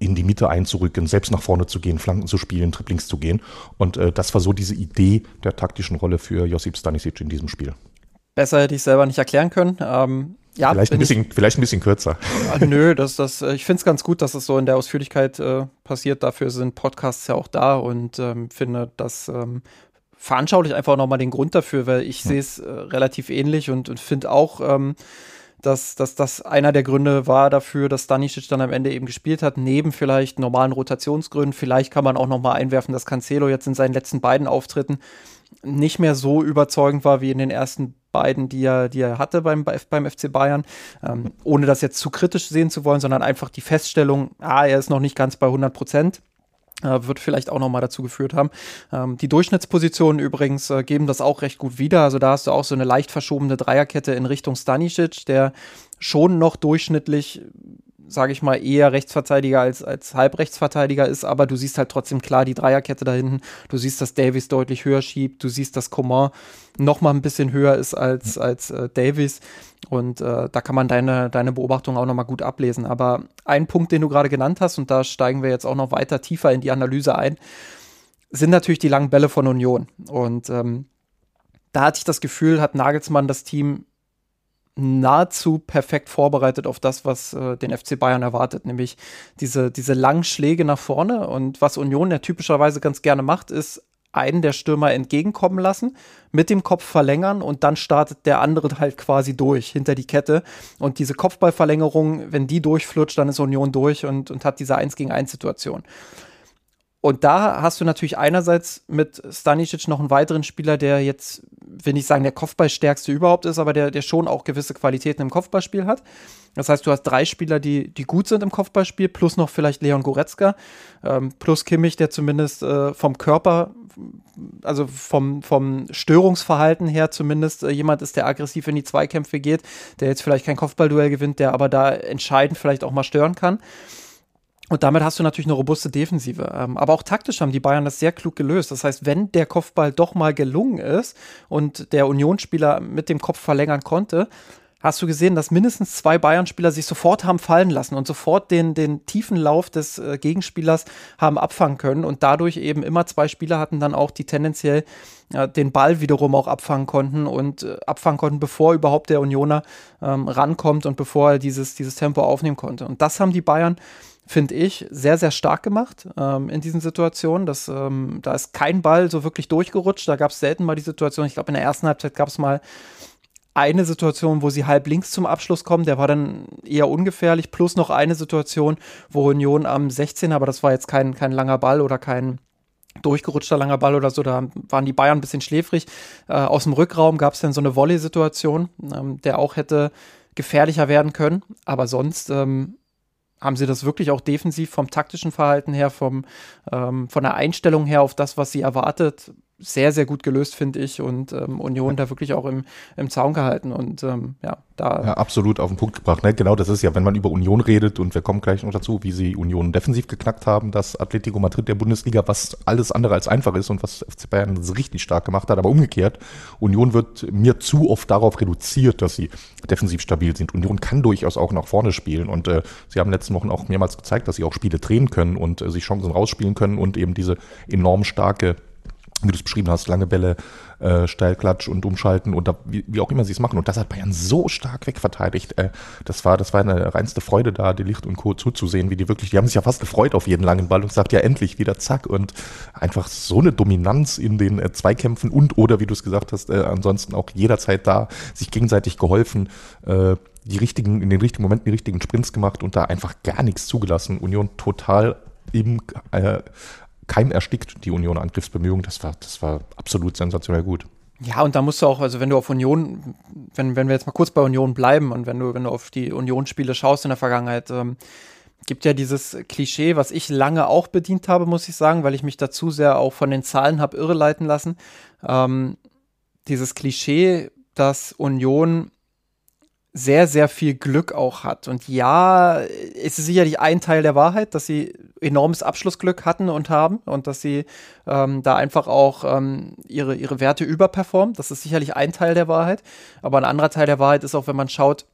In die Mitte einzurücken, selbst nach vorne zu gehen, Flanken zu spielen, Triplings zu gehen. Und äh, das war so diese Idee der taktischen Rolle für Josip Stanisic in diesem Spiel. Besser hätte ich selber nicht erklären können. Ähm, ja, vielleicht, ein bisschen, ich, vielleicht ein bisschen kürzer. Ja, nö, das, das, äh, ich finde es ganz gut, dass es so in der Ausführlichkeit äh, passiert. Dafür sind Podcasts ja auch da und ähm, finde, das ähm, veranschaulicht einfach nochmal den Grund dafür, weil ich hm. sehe es äh, relativ ähnlich und, und finde auch, ähm, dass, dass das einer der Gründe war dafür, dass Stanisic dann am Ende eben gespielt hat, neben vielleicht normalen Rotationsgründen. Vielleicht kann man auch nochmal einwerfen, dass Cancelo jetzt in seinen letzten beiden Auftritten nicht mehr so überzeugend war wie in den ersten beiden, die er, die er hatte beim, beim FC Bayern, ähm, ohne das jetzt zu kritisch sehen zu wollen, sondern einfach die Feststellung, ah, er ist noch nicht ganz bei 100 Prozent. Äh, wird vielleicht auch nochmal dazu geführt haben. Ähm, die Durchschnittspositionen übrigens äh, geben das auch recht gut wieder. Also da hast du auch so eine leicht verschobene Dreierkette in Richtung Stanisic, der schon noch durchschnittlich sage ich mal, eher Rechtsverteidiger als, als Halbrechtsverteidiger ist, aber du siehst halt trotzdem klar die Dreierkette da hinten. Du siehst, dass Davies deutlich höher schiebt. Du siehst, dass Coman noch mal ein bisschen höher ist als, als äh, Davies. Und äh, da kann man deine, deine Beobachtung auch noch mal gut ablesen. Aber ein Punkt, den du gerade genannt hast, und da steigen wir jetzt auch noch weiter tiefer in die Analyse ein, sind natürlich die langen Bälle von Union. Und ähm, da hatte ich das Gefühl, hat Nagelsmann das Team nahezu perfekt vorbereitet auf das, was äh, den FC Bayern erwartet, nämlich diese, diese langen Schläge nach vorne. Und was Union ja typischerweise ganz gerne macht, ist einen der Stürmer entgegenkommen lassen, mit dem Kopf verlängern und dann startet der andere halt quasi durch hinter die Kette. Und diese Kopfballverlängerung, wenn die durchflutscht, dann ist Union durch und, und hat diese 1 gegen 1 Situation. Und da hast du natürlich einerseits mit Stanisic noch einen weiteren Spieler, der jetzt, will ich sagen, der Kopfballstärkste überhaupt ist, aber der, der schon auch gewisse Qualitäten im Kopfballspiel hat. Das heißt, du hast drei Spieler, die, die gut sind im Kopfballspiel, plus noch vielleicht Leon Goretzka, ähm, plus Kimmich, der zumindest äh, vom Körper, also vom, vom Störungsverhalten her zumindest äh, jemand ist, der aggressiv in die Zweikämpfe geht, der jetzt vielleicht kein Kopfballduell gewinnt, der aber da entscheidend vielleicht auch mal stören kann. Und damit hast du natürlich eine robuste Defensive. Ähm, aber auch taktisch haben die Bayern das sehr klug gelöst. Das heißt, wenn der Kopfball doch mal gelungen ist und der Unionsspieler mit dem Kopf verlängern konnte, hast du gesehen, dass mindestens zwei Bayern-Spieler sich sofort haben fallen lassen und sofort den, den tiefen Lauf des äh, Gegenspielers haben abfangen können und dadurch eben immer zwei Spieler hatten dann auch, die tendenziell den Ball wiederum auch abfangen konnten und äh, abfangen konnten, bevor überhaupt der Unioner ähm, rankommt und bevor er dieses, dieses Tempo aufnehmen konnte. Und das haben die Bayern finde ich, sehr, sehr stark gemacht ähm, in diesen Situationen. Das, ähm, da ist kein Ball so wirklich durchgerutscht. Da gab es selten mal die Situation. Ich glaube, in der ersten Halbzeit gab es mal eine Situation, wo sie halb links zum Abschluss kommen. Der war dann eher ungefährlich. Plus noch eine Situation, wo Union am 16, aber das war jetzt kein, kein langer Ball oder kein durchgerutschter langer Ball oder so, da waren die Bayern ein bisschen schläfrig. Äh, aus dem Rückraum gab es dann so eine Volley-Situation, ähm, der auch hätte gefährlicher werden können. Aber sonst ähm, haben sie das wirklich auch defensiv vom taktischen Verhalten her, vom, ähm, von der Einstellung her auf das, was sie erwartet, sehr, sehr gut gelöst, finde ich. Und ähm, Union da wirklich auch im, im Zaun gehalten. Und ähm, ja, da. Ja, absolut auf den Punkt gebracht. Ne? Genau, das ist ja, wenn man über Union redet, und wir kommen gleich noch dazu, wie sie Union defensiv geknackt haben, das Atletico Madrid der Bundesliga, was alles andere als einfach ist und was FC Bayern richtig stark gemacht hat. Aber umgekehrt, Union wird mir zu oft darauf reduziert, dass sie defensiv stabil sind. Union kann durchaus auch nach vorne spielen. Und äh, sie haben in den letzten Wochen auch mehrmals gezeigt, dass sie auch Spiele drehen können und äh, sich Chancen rausspielen können und eben diese enorm starke wie du es beschrieben hast, lange Bälle, äh, Steilklatsch und umschalten und da, wie, wie auch immer sie es machen. Und das hat Bayern so stark wegverteidigt. Äh, das war, das war eine reinste Freude da, die Licht und Co. zuzusehen, wie die wirklich, die haben sich ja fast gefreut auf jeden langen Ball und gesagt, ja endlich wieder zack und einfach so eine Dominanz in den äh, Zweikämpfen und oder wie du es gesagt hast, äh, ansonsten auch jederzeit da, sich gegenseitig geholfen, äh, die richtigen, in den richtigen Momenten die richtigen Sprints gemacht und da einfach gar nichts zugelassen. Union total im äh, Keim erstickt, die Union Angriffsbemühungen. Das war, das war absolut sensationell gut. Ja, und da musst du auch, also wenn du auf Union, wenn, wenn wir jetzt mal kurz bei Union bleiben und wenn du, wenn du auf die Union-Spiele schaust in der Vergangenheit, ähm, gibt ja dieses Klischee, was ich lange auch bedient habe, muss ich sagen, weil ich mich dazu sehr auch von den Zahlen habe irreleiten lassen. Ähm, dieses Klischee, dass Union sehr, sehr viel Glück auch hat. Und ja, ist es sicherlich ein Teil der Wahrheit, dass sie enormes Abschlussglück hatten und haben und dass sie ähm, da einfach auch ähm, ihre, ihre Werte überperformen. Das ist sicherlich ein Teil der Wahrheit. Aber ein anderer Teil der Wahrheit ist auch, wenn man schaut,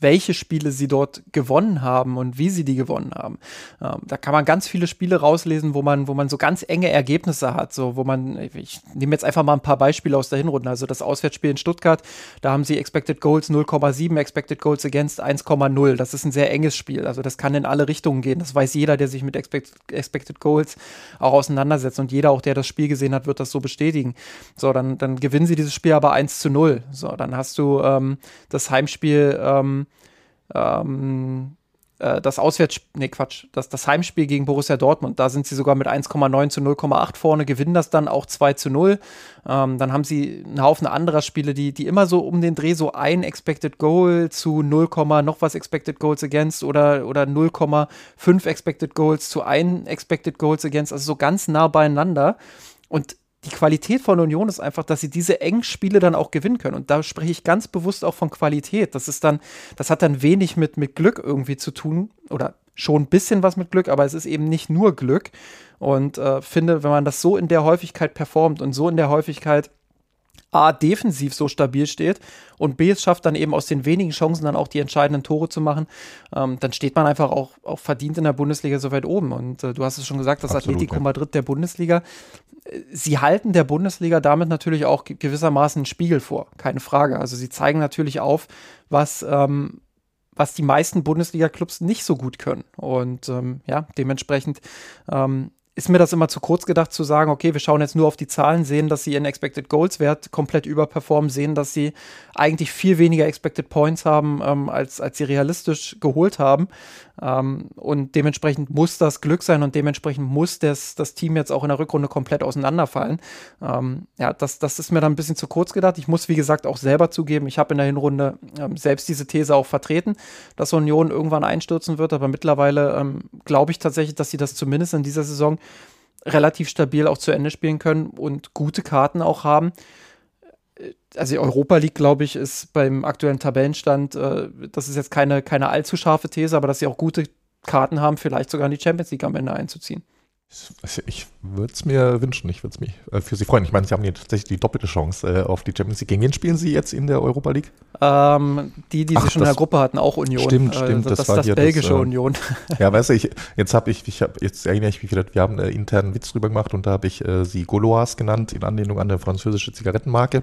welche Spiele sie dort gewonnen haben und wie sie die gewonnen haben. Ähm, da kann man ganz viele Spiele rauslesen, wo man, wo man so ganz enge Ergebnisse hat, so wo man, ich nehme jetzt einfach mal ein paar Beispiele aus der Hinrunde. Also das Auswärtsspiel in Stuttgart, da haben sie Expected Goals 0,7, Expected Goals Against 1,0. Das ist ein sehr enges Spiel. Also das kann in alle Richtungen gehen. Das weiß jeder, der sich mit Expect, Expected Goals auch auseinandersetzt. Und jeder auch, der das Spiel gesehen hat, wird das so bestätigen. So, dann, dann gewinnen sie dieses Spiel aber 1 zu 0. So, dann hast du ähm, das Heimspiel ähm, ähm, äh, das Auswärts, nee, Quatsch, das, das Heimspiel gegen Borussia Dortmund, da sind sie sogar mit 1,9 zu 0,8 vorne, gewinnen das dann auch 2 zu 0. Ähm, dann haben sie einen Haufen anderer Spiele, die, die immer so um den Dreh so ein Expected Goal zu 0, noch was Expected Goals Against oder, oder 0,5 Expected Goals zu 1 Expected Goals Against, also so ganz nah beieinander. Und die Qualität von Union ist einfach, dass sie diese engen Spiele dann auch gewinnen können. Und da spreche ich ganz bewusst auch von Qualität. Das ist dann, das hat dann wenig mit, mit Glück irgendwie zu tun oder schon ein bisschen was mit Glück, aber es ist eben nicht nur Glück. Und äh, finde, wenn man das so in der Häufigkeit performt und so in der Häufigkeit A, defensiv so stabil steht und B, es schafft dann eben aus den wenigen Chancen dann auch die entscheidenden Tore zu machen, ähm, dann steht man einfach auch, auch verdient in der Bundesliga so weit oben. Und äh, du hast es schon gesagt, das Absolut, Atletico ja. Madrid der Bundesliga. Sie halten der Bundesliga damit natürlich auch gewissermaßen einen Spiegel vor, keine Frage. Also sie zeigen natürlich auf, was, ähm, was die meisten Bundesliga-Clubs nicht so gut können. Und ähm, ja, dementsprechend ähm, ist mir das immer zu kurz gedacht zu sagen, okay, wir schauen jetzt nur auf die Zahlen, sehen, dass sie ihren Expected Goals Wert komplett überperformen, sehen, dass sie eigentlich viel weniger Expected Points haben, ähm, als, als sie realistisch geholt haben. Ähm, und dementsprechend muss das Glück sein und dementsprechend muss das, das Team jetzt auch in der Rückrunde komplett auseinanderfallen. Ähm, ja, das, das ist mir dann ein bisschen zu kurz gedacht. Ich muss, wie gesagt, auch selber zugeben, ich habe in der Hinrunde ähm, selbst diese These auch vertreten, dass Union irgendwann einstürzen wird, aber mittlerweile ähm, glaube ich tatsächlich, dass sie das zumindest in dieser Saison relativ stabil auch zu Ende spielen können und gute Karten auch haben also die Europa League, glaube ich, ist beim aktuellen Tabellenstand, äh, das ist jetzt keine, keine allzu scharfe These, aber dass sie auch gute Karten haben, vielleicht sogar in die Champions League am Ende einzuziehen. Ich würde es mir wünschen, ich würde es mich äh, für Sie freuen. Ich meine, Sie haben hier tatsächlich die doppelte Chance äh, auf die Champions League. Gegen wen spielen Sie jetzt in der Europa League? Ähm, die, die Ach, Sie schon in der Gruppe hatten, auch Union. Stimmt, äh, stimmt. das, das war das belgische das, äh, Union. Ja, weißt du, ich, jetzt habe ich, ich hab, jetzt erinnere ich mich wieder, wir haben einen internen Witz drüber gemacht und da habe ich sie Goloas genannt, in Anlehnung an eine französische Zigarettenmarke.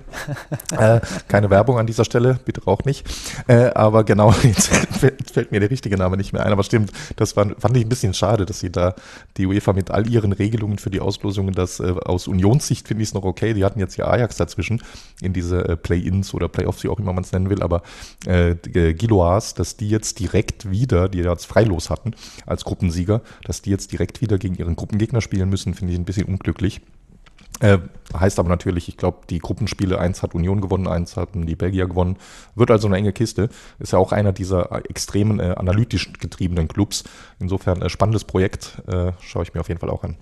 Keine Werbung an dieser Stelle, bitte auch nicht. aber genau, jetzt fällt, fällt, mir der richtige Name nicht mehr ein. Aber stimmt, das war, fand ich ein bisschen schade, dass Sie da die UEFA mit all ihren Regelungen für die Auslosungen, das äh, aus Unionssicht finde ich es noch okay. Die hatten jetzt ja Ajax dazwischen in diese äh, Play-ins oder Play-offs, wie auch immer man es nennen will, aber äh, äh Giloas, dass die jetzt direkt wieder, die jetzt freilos hatten als Gruppensieger, dass die jetzt direkt wieder gegen ihren Gruppengegner spielen müssen, finde ich ein bisschen unglücklich. Äh, heißt aber natürlich, ich glaube, die Gruppenspiele, eins hat Union gewonnen, eins hatten die Belgier gewonnen. Wird also eine enge Kiste. Ist ja auch einer dieser extremen äh, analytisch getriebenen Clubs. Insofern äh, spannendes Projekt. Äh, schaue ich mir auf jeden Fall auch an.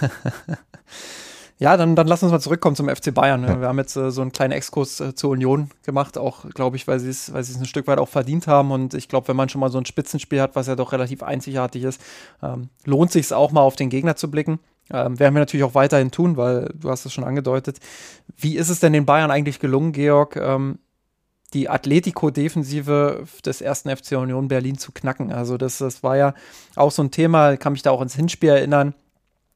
ja, dann, dann lass uns mal zurückkommen zum FC Bayern. Ja. Wir haben jetzt äh, so einen kleinen Exkurs äh, zur Union gemacht, auch, glaube ich, weil sie es weil ein Stück weit auch verdient haben. Und ich glaube, wenn man schon mal so ein Spitzenspiel hat, was ja doch relativ einzigartig ist, ähm, lohnt sich es auch mal auf den Gegner zu blicken. Ähm, werden wir natürlich auch weiterhin tun, weil du hast es schon angedeutet. Wie ist es denn den Bayern eigentlich gelungen, Georg, ähm, die Atletico-Defensive des ersten FC Union Berlin zu knacken? Also das, das war ja auch so ein Thema, kann mich da auch ins Hinspiel erinnern,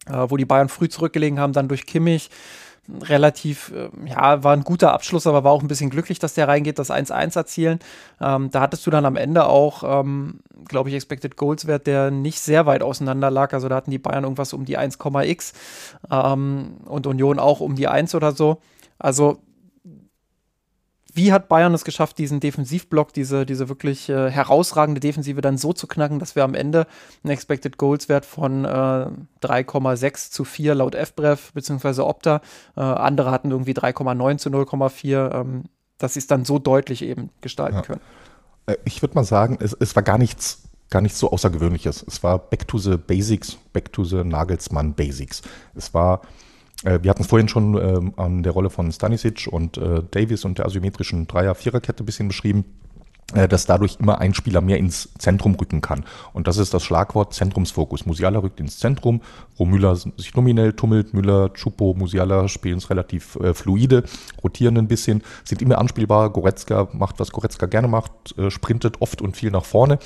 äh, wo die Bayern früh zurückgelegen haben, dann durch Kimmich relativ, äh, ja, war ein guter Abschluss, aber war auch ein bisschen glücklich, dass der reingeht, das 1-1 erzielen. Ähm, da hattest du dann am Ende auch, ähm, glaube ich, Expected Goals Wert, der nicht sehr weit auseinander lag. Also da hatten die Bayern irgendwas um die 1,x ähm, und Union auch um die 1 oder so. Also wie hat Bayern es geschafft, diesen Defensivblock, diese, diese wirklich äh, herausragende Defensive dann so zu knacken, dass wir am Ende einen Expected Goals Wert von äh, 3,6 zu 4 laut FBref bzw. Opta. Äh, andere hatten irgendwie 3,9 zu 0,4, ähm, dass sie es dann so deutlich eben gestalten ja. können. Äh, ich würde mal sagen, es, es war gar nichts gar nichts so Außergewöhnliches. Es war Back to the Basics, Back to the Nagelsmann Basics. Es war wir hatten es vorhin schon ähm, an der Rolle von Stanisic und äh, Davis und der asymmetrischen Dreier-Viererkette ein bisschen beschrieben. Äh, dass dadurch immer ein Spieler mehr ins Zentrum rücken kann. Und das ist das Schlagwort Zentrumsfokus. Musiala rückt ins Zentrum, wo Müller sich nominell tummelt. Müller, Chupo, Musiala spielen es relativ äh, fluide, rotieren ein bisschen, sind immer anspielbar. Goretzka macht, was Goretzka gerne macht, äh, sprintet oft und viel nach vorne.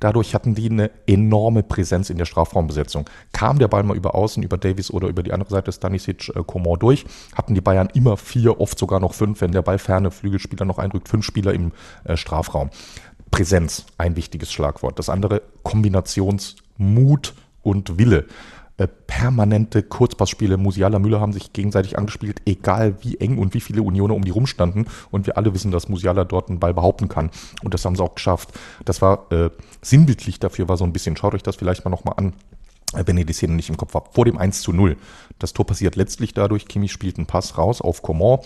Dadurch hatten die eine enorme Präsenz in der Strafraumbesetzung. Kam der Ball mal über Außen, über Davis oder über die andere Seite Stanisic, äh, Coman durch, hatten die Bayern immer vier, oft sogar noch fünf, wenn der Ball ferne Flügelspieler noch einrückt, fünf Spieler im äh, Strafraum. Präsenz, ein wichtiges Schlagwort. Das andere Kombinationsmut und Wille. Äh, permanente Kurzpassspiele. Musiala, Müller haben sich gegenseitig angespielt, egal wie eng und wie viele Unionen um die rumstanden. Und wir alle wissen, dass Musiala dort einen Ball behaupten kann. Und das haben sie auch geschafft. Das war äh, sinnbildlich dafür, war so ein bisschen, schaut euch das vielleicht mal nochmal an, wenn ihr die Szene nicht im Kopf habt, vor dem 1 zu 0. Das Tor passiert letztlich dadurch, Kimi spielt einen Pass raus auf Coman,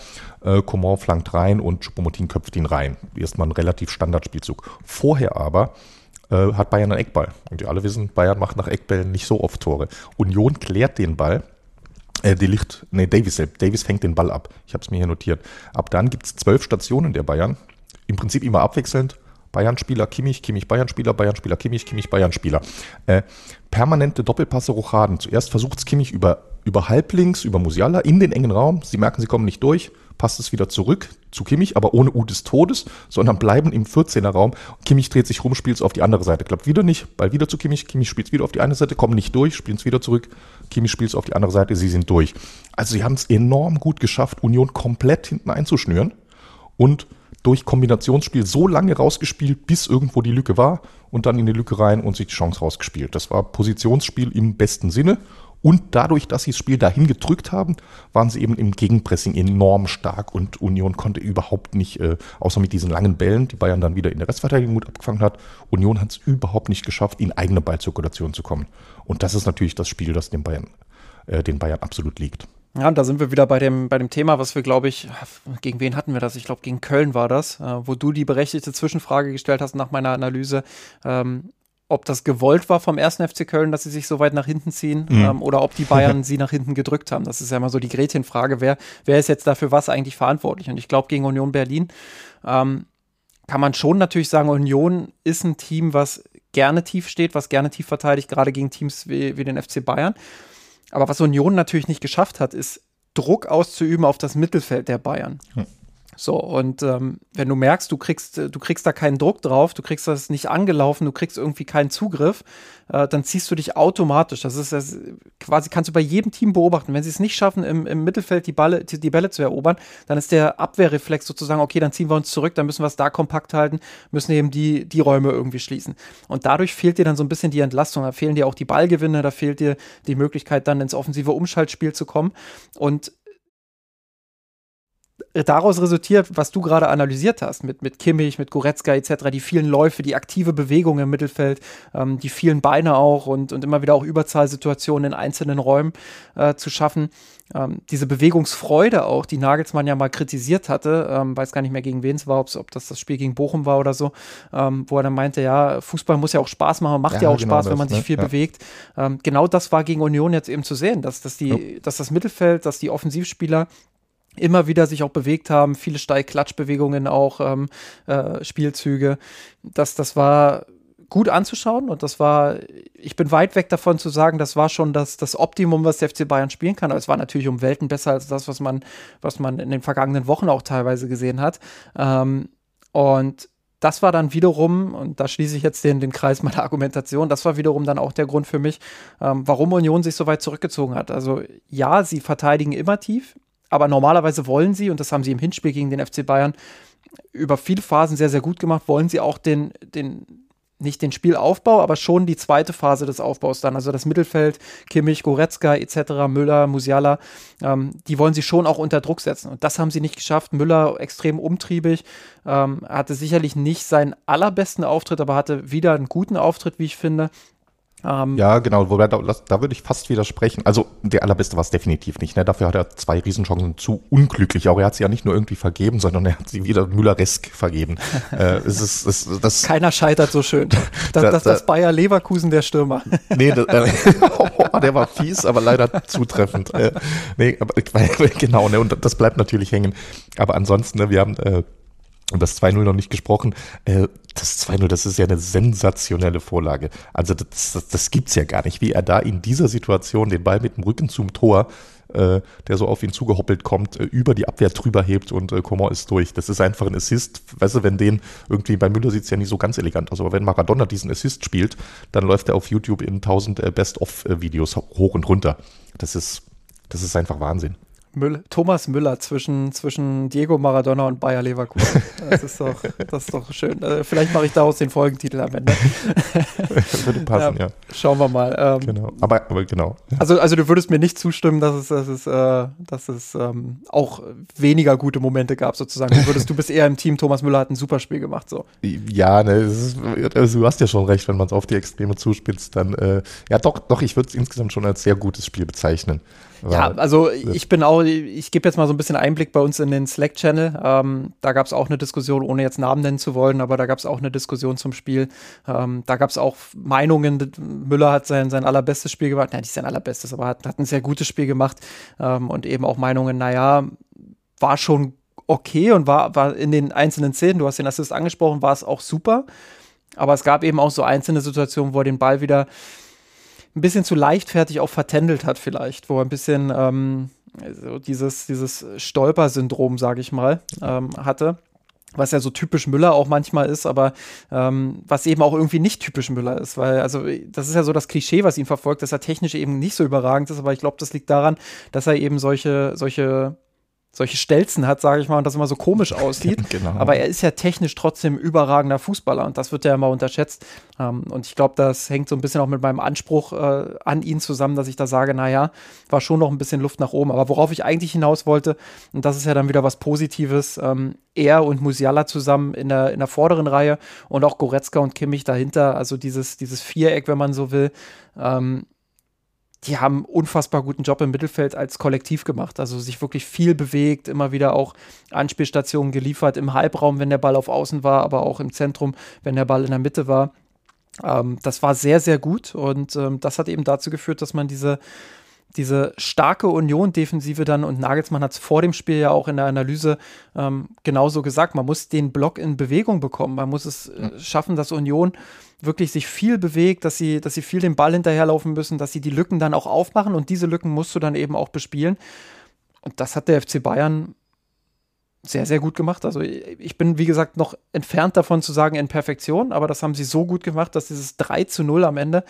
äh, Coman flankt rein und Choupo-Moting köpft ihn rein. Erstmal ein relativ Standardspielzug. Vorher aber äh, hat Bayern einen Eckball. Und wir alle wissen, Bayern macht nach Eckbällen nicht so oft Tore. Union klärt den Ball, äh, die Licht, nee, Davis selbst. Davis fängt den Ball ab. Ich habe es mir hier notiert. Ab dann gibt es zwölf Stationen der Bayern. Im Prinzip immer abwechselnd. Bayern-Spieler, Kimmich, Kimmich, Bayern-Spieler, Bayern-Spieler, Kimmich, Kimmich, Bayern-Spieler. Äh, permanente Doppelpasse Rochaden. Zuerst versucht es Kimmich über, über Halblinks, über Musiala in den engen Raum. Sie merken, sie kommen nicht durch. Passt es wieder zurück zu Kimmich, aber ohne U des Todes, sondern bleiben im 14er Raum. Kimmich dreht sich rum, spielt es auf die andere Seite. Klappt wieder nicht, Ball wieder zu Kimmich. Kimmich spielt es wieder auf die eine Seite, kommen nicht durch, spielen es wieder zurück. Kimmich spielt es auf die andere Seite, sie sind durch. Also sie haben es enorm gut geschafft, Union komplett hinten einzuschnüren und durch Kombinationsspiel so lange rausgespielt, bis irgendwo die Lücke war und dann in die Lücke rein und sich die Chance rausgespielt. Das war Positionsspiel im besten Sinne. Und dadurch, dass sie das Spiel dahin gedrückt haben, waren sie eben im Gegenpressing enorm stark und Union konnte überhaupt nicht, äh, außer mit diesen langen Bällen, die Bayern dann wieder in der Restverteidigung gut abgefangen hat, Union hat es überhaupt nicht geschafft, in eigene Ballzirkulation zu kommen. Und das ist natürlich das Spiel, das den Bayern, äh, den Bayern absolut liegt. Ja, und da sind wir wieder bei dem, bei dem Thema, was wir, glaube ich, gegen wen hatten wir das? Ich glaube, gegen Köln war das, äh, wo du die berechtigte Zwischenfrage gestellt hast nach meiner Analyse, ähm, ob das gewollt war vom ersten FC Köln, dass sie sich so weit nach hinten ziehen, mhm. ähm, oder ob die Bayern sie nach hinten gedrückt haben. Das ist ja immer so die Gretchenfrage, wer, wer ist jetzt dafür was eigentlich verantwortlich? Und ich glaube, gegen Union Berlin ähm, kann man schon natürlich sagen, Union ist ein Team, was gerne tief steht, was gerne tief verteidigt, gerade gegen Teams wie, wie den FC Bayern. Aber was Union natürlich nicht geschafft hat, ist Druck auszuüben auf das Mittelfeld der Bayern. Hm. So, und ähm, wenn du merkst, du kriegst, du kriegst da keinen Druck drauf, du kriegst das nicht angelaufen, du kriegst irgendwie keinen Zugriff, äh, dann ziehst du dich automatisch. Das ist das quasi, kannst du bei jedem Team beobachten. Wenn sie es nicht schaffen, im, im Mittelfeld die, Balle, die, die Bälle zu erobern, dann ist der Abwehrreflex sozusagen, okay, dann ziehen wir uns zurück, dann müssen wir es da kompakt halten, müssen eben die, die Räume irgendwie schließen. Und dadurch fehlt dir dann so ein bisschen die Entlastung, da fehlen dir auch die Ballgewinne, da fehlt dir die Möglichkeit, dann ins offensive Umschaltspiel zu kommen. Und daraus resultiert, was du gerade analysiert hast, mit, mit Kimmich, mit Goretzka etc., die vielen Läufe, die aktive Bewegung im Mittelfeld, ähm, die vielen Beine auch und, und immer wieder auch Überzahlsituationen in einzelnen Räumen äh, zu schaffen. Ähm, diese Bewegungsfreude auch, die Nagelsmann ja mal kritisiert hatte, ähm, weiß gar nicht mehr gegen wen es war, ob das das Spiel gegen Bochum war oder so, ähm, wo er dann meinte, ja, Fußball muss ja auch Spaß machen, macht ja, ja auch genau Spaß, das, wenn man sich ne? viel ja. bewegt. Ähm, genau das war gegen Union jetzt eben zu sehen, dass, dass, die, ja. dass das Mittelfeld, dass die Offensivspieler immer wieder sich auch bewegt haben, viele Steigklatschbewegungen auch, ähm, äh, Spielzüge. Das, das war gut anzuschauen und das war, ich bin weit weg davon zu sagen, das war schon das, das Optimum, was der FC Bayern spielen kann, aber es war natürlich um Welten besser als das, was man, was man in den vergangenen Wochen auch teilweise gesehen hat. Ähm, und das war dann wiederum, und da schließe ich jetzt den, den Kreis meiner Argumentation, das war wiederum dann auch der Grund für mich, ähm, warum Union sich so weit zurückgezogen hat. Also ja, sie verteidigen immer tief, aber normalerweise wollen sie, und das haben sie im Hinspiel gegen den FC Bayern über viele Phasen sehr, sehr gut gemacht, wollen sie auch den, den nicht den Spielaufbau, aber schon die zweite Phase des Aufbaus dann. Also das Mittelfeld, Kimmich, Goretzka etc., Müller, Musiala, ähm, die wollen sie schon auch unter Druck setzen. Und das haben sie nicht geschafft. Müller extrem umtriebig, ähm, hatte sicherlich nicht seinen allerbesten Auftritt, aber hatte wieder einen guten Auftritt, wie ich finde. Ähm, ja, genau, wobei da, da würde ich fast widersprechen. Also der allerbeste war es definitiv nicht. Ne? Dafür hat er zwei Riesenchancen zu unglücklich. Auch er hat sie ja nicht nur irgendwie vergeben, sondern er hat sie wieder Mülleresk vergeben. äh, es ist, es, das, Keiner scheitert so schön. Das, da, das, das Bayer Leverkusen der Stürmer. nee, das, äh, oh, der war fies, aber leider zutreffend. Äh, nee, aber genau, ne, und das bleibt natürlich hängen. Aber ansonsten, ne, wir haben äh, Und das 2-0 noch nicht gesprochen. Äh, das 2-0, das ist ja eine sensationelle Vorlage. Also das, das, das gibt's ja gar nicht, wie er da in dieser Situation den Ball mit dem Rücken zum Tor, äh, der so auf ihn zugehoppelt kommt, äh, über die Abwehr drüber hebt und äh, Coman ist durch. Das ist einfach ein Assist. Weißt du, wenn den irgendwie bei Müller sieht's ja nicht so ganz elegant aus, aber wenn Maradona diesen Assist spielt, dann läuft er auf YouTube in 1000 äh, Best-of-Videos hoch und runter. Das ist, das ist einfach Wahnsinn. Müller, Thomas Müller zwischen, zwischen Diego Maradona und Bayer Leverkusen. Das ist doch, das ist doch schön. Äh, vielleicht mache ich daraus den Folgentitel am Ende. Würde passen, ja, ja. Schauen wir mal. Ähm, genau. Aber, aber genau. Also, also du würdest mir nicht zustimmen, dass es, dass es, äh, dass es ähm, auch weniger gute Momente gab, sozusagen. Du würdest, du bist eher im Team, Thomas Müller hat ein super Spiel gemacht. So. Ja, ne, ist, also du hast ja schon recht, wenn man es auf die Extreme zuspitzt, dann äh, ja doch, doch, ich würde es insgesamt schon als sehr gutes Spiel bezeichnen. Ja, also ich bin auch, ich gebe jetzt mal so ein bisschen Einblick bei uns in den Slack-Channel. Ähm, da gab es auch eine Diskussion, ohne jetzt Namen nennen zu wollen, aber da gab es auch eine Diskussion zum Spiel. Ähm, da gab es auch Meinungen, Müller hat sein, sein allerbestes Spiel gemacht, nein, nicht sein allerbestes, aber hat, hat ein sehr gutes Spiel gemacht ähm, und eben auch Meinungen, naja, war schon okay und war, war in den einzelnen Szenen, du hast den Assist angesprochen, war es auch super. Aber es gab eben auch so einzelne Situationen, wo er den Ball wieder ein bisschen zu leichtfertig auch vertändelt hat, vielleicht, wo er ein bisschen ähm, so dieses, dieses Stolper-Syndrom, sage ich mal, ähm, hatte. Was ja so typisch Müller auch manchmal ist, aber ähm, was eben auch irgendwie nicht typisch Müller ist, weil, also, das ist ja so das Klischee, was ihn verfolgt, dass er technisch eben nicht so überragend ist, aber ich glaube, das liegt daran, dass er eben solche, solche solche Stelzen hat, sage ich mal, und das immer so komisch aussieht. genau. Aber er ist ja technisch trotzdem überragender Fußballer und das wird ja immer unterschätzt. Ähm, und ich glaube, das hängt so ein bisschen auch mit meinem Anspruch äh, an ihn zusammen, dass ich da sage, naja, war schon noch ein bisschen Luft nach oben. Aber worauf ich eigentlich hinaus wollte, und das ist ja dann wieder was Positives, ähm, er und Musiala zusammen in der, in der vorderen Reihe und auch Goretzka und Kimmich dahinter, also dieses, dieses Viereck, wenn man so will, ähm, die haben unfassbar guten Job im Mittelfeld als Kollektiv gemacht. Also sich wirklich viel bewegt, immer wieder auch Anspielstationen geliefert im Halbraum, wenn der Ball auf Außen war, aber auch im Zentrum, wenn der Ball in der Mitte war. Ähm, das war sehr, sehr gut und ähm, das hat eben dazu geführt, dass man diese diese starke Union-Defensive dann, und Nagelsmann hat es vor dem Spiel ja auch in der Analyse ähm, genauso gesagt, man muss den Block in Bewegung bekommen. Man muss es äh, schaffen, dass Union wirklich sich viel bewegt, dass sie, dass sie viel den Ball hinterherlaufen müssen, dass sie die Lücken dann auch aufmachen und diese Lücken musst du dann eben auch bespielen. Und das hat der FC Bayern sehr, sehr gut gemacht. Also ich bin, wie gesagt, noch entfernt davon zu sagen in Perfektion, aber das haben sie so gut gemacht, dass dieses 3 zu 0 am Ende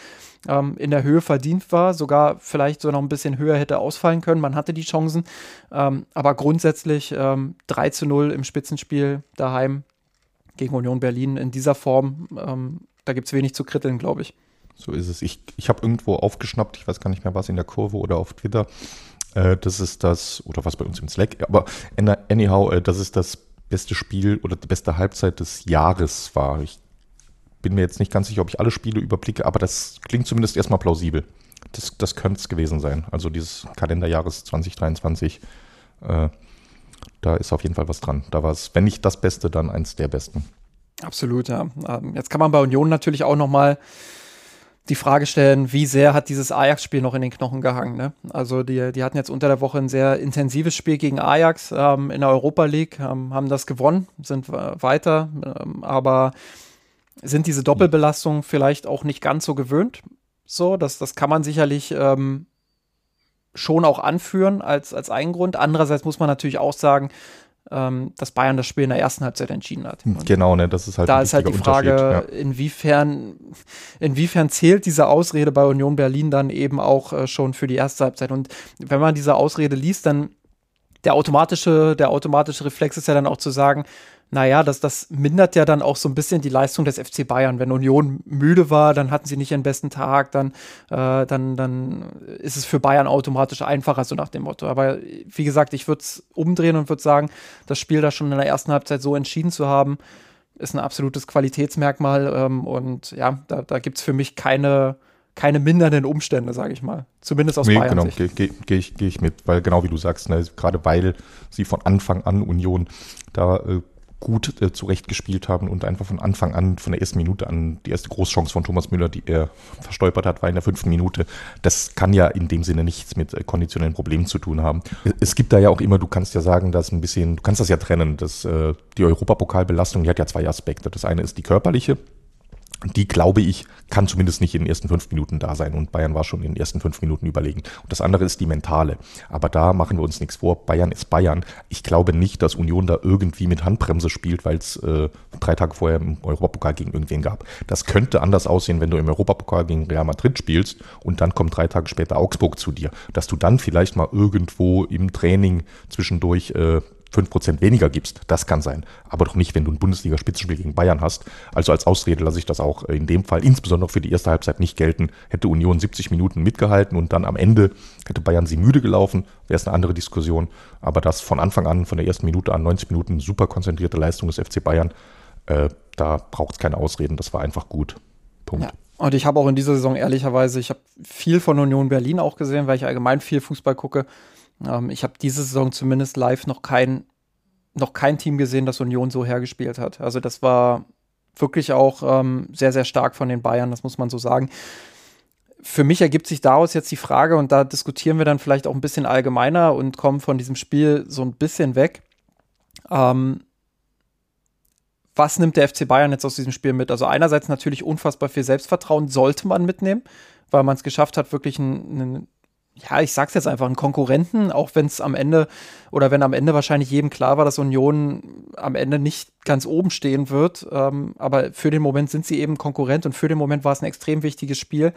ähm, in der Höhe verdient war, sogar vielleicht so noch ein bisschen höher hätte ausfallen können. Man hatte die Chancen, ähm, aber grundsätzlich ähm, 3 zu 0 im Spitzenspiel daheim gegen Union Berlin in dieser Form, ähm, da gibt es wenig zu kritteln, glaube ich. So ist es. Ich, ich habe irgendwo aufgeschnappt, ich weiß gar nicht mehr was, in der Kurve oder auf Twitter, äh, das ist das, oder was bei uns im Slack, aber anyhow, äh, das ist das beste Spiel oder die beste Halbzeit des Jahres war. Ich bin mir jetzt nicht ganz sicher, ob ich alle Spiele überblicke, aber das klingt zumindest erstmal plausibel. Das, das könnte es gewesen sein. Also dieses Kalenderjahres 2023, äh, da ist auf jeden Fall was dran. Da war es, wenn nicht das Beste, dann eins der besten. Absolut, ja. Ähm, jetzt kann man bei Union natürlich auch noch mal die Frage stellen, wie sehr hat dieses Ajax-Spiel noch in den Knochen gehangen. Ne? Also die, die hatten jetzt unter der Woche ein sehr intensives Spiel gegen Ajax ähm, in der Europa League, ähm, haben das gewonnen, sind weiter, ähm, aber sind diese Doppelbelastungen vielleicht auch nicht ganz so gewöhnt. So, das, das kann man sicherlich ähm, schon auch anführen als, als einen Grund. Andererseits muss man natürlich auch sagen, ähm, dass Bayern das Spiel in der ersten Halbzeit entschieden hat. Und genau, ne, das ist halt Da ist halt die Frage, ja. inwiefern, inwiefern zählt diese Ausrede bei Union Berlin dann eben auch äh, schon für die erste Halbzeit. Und wenn man diese Ausrede liest, dann der automatische, der automatische Reflex ist ja dann auch zu sagen, naja, das, das mindert ja dann auch so ein bisschen die Leistung des FC Bayern. Wenn Union müde war, dann hatten sie nicht ihren besten Tag, dann, äh, dann, dann ist es für Bayern automatisch einfacher, so nach dem Motto. Aber wie gesagt, ich würde es umdrehen und würde sagen, das Spiel da schon in der ersten Halbzeit so entschieden zu haben, ist ein absolutes Qualitätsmerkmal. Ähm, und ja, da, da gibt es für mich keine, keine mindernden Umstände, sage ich mal. Zumindest aus nee, Bayern. Genau, gehe geh, geh ich, geh ich mit, weil genau wie du sagst, ne, gerade weil sie von Anfang an Union da äh, gut äh, zurechtgespielt haben und einfach von Anfang an, von der ersten Minute an, die erste Großchance von Thomas Müller, die er verstolpert hat, war in der fünften Minute. Das kann ja in dem Sinne nichts mit äh, konditionellen Problemen zu tun haben. Es gibt da ja auch immer, du kannst ja sagen, dass ein bisschen, du kannst das ja trennen, dass äh, die Europapokalbelastung, die hat ja zwei Aspekte. Das eine ist die körperliche, die, glaube ich, kann zumindest nicht in den ersten fünf Minuten da sein. Und Bayern war schon in den ersten fünf Minuten überlegen. Und das andere ist die mentale. Aber da machen wir uns nichts vor. Bayern ist Bayern. Ich glaube nicht, dass Union da irgendwie mit Handbremse spielt, weil es äh, drei Tage vorher im Europapokal gegen irgendwen gab. Das könnte anders aussehen, wenn du im Europapokal gegen Real Madrid spielst und dann kommt drei Tage später Augsburg zu dir. Dass du dann vielleicht mal irgendwo im Training zwischendurch äh, 5% weniger gibst, das kann sein. Aber doch nicht, wenn du ein Bundesliga-Spitzenspiel gegen Bayern hast. Also als Ausrede lasse ich das auch in dem Fall insbesondere für die erste Halbzeit nicht gelten. Hätte Union 70 Minuten mitgehalten und dann am Ende hätte Bayern sie müde gelaufen, wäre es eine andere Diskussion. Aber das von Anfang an, von der ersten Minute an, 90 Minuten, super konzentrierte Leistung des FC Bayern, äh, da braucht es keine Ausreden. Das war einfach gut. Punkt. Ja. Und ich habe auch in dieser Saison ehrlicherweise, ich habe viel von Union Berlin auch gesehen, weil ich allgemein viel Fußball gucke. Ähm, ich habe diese Saison zumindest live noch kein, noch kein Team gesehen, das Union so hergespielt hat. Also das war wirklich auch ähm, sehr, sehr stark von den Bayern, das muss man so sagen. Für mich ergibt sich daraus jetzt die Frage, und da diskutieren wir dann vielleicht auch ein bisschen allgemeiner und kommen von diesem Spiel so ein bisschen weg. Ähm, was nimmt der FC Bayern jetzt aus diesem Spiel mit? Also einerseits natürlich unfassbar viel Selbstvertrauen sollte man mitnehmen, weil man es geschafft hat, wirklich einen, ja, ich sag's jetzt einfach, einen Konkurrenten, auch wenn es am Ende oder wenn am Ende wahrscheinlich jedem klar war, dass Union am Ende nicht ganz oben stehen wird. Ähm, aber für den Moment sind sie eben Konkurrent und für den Moment war es ein extrem wichtiges Spiel,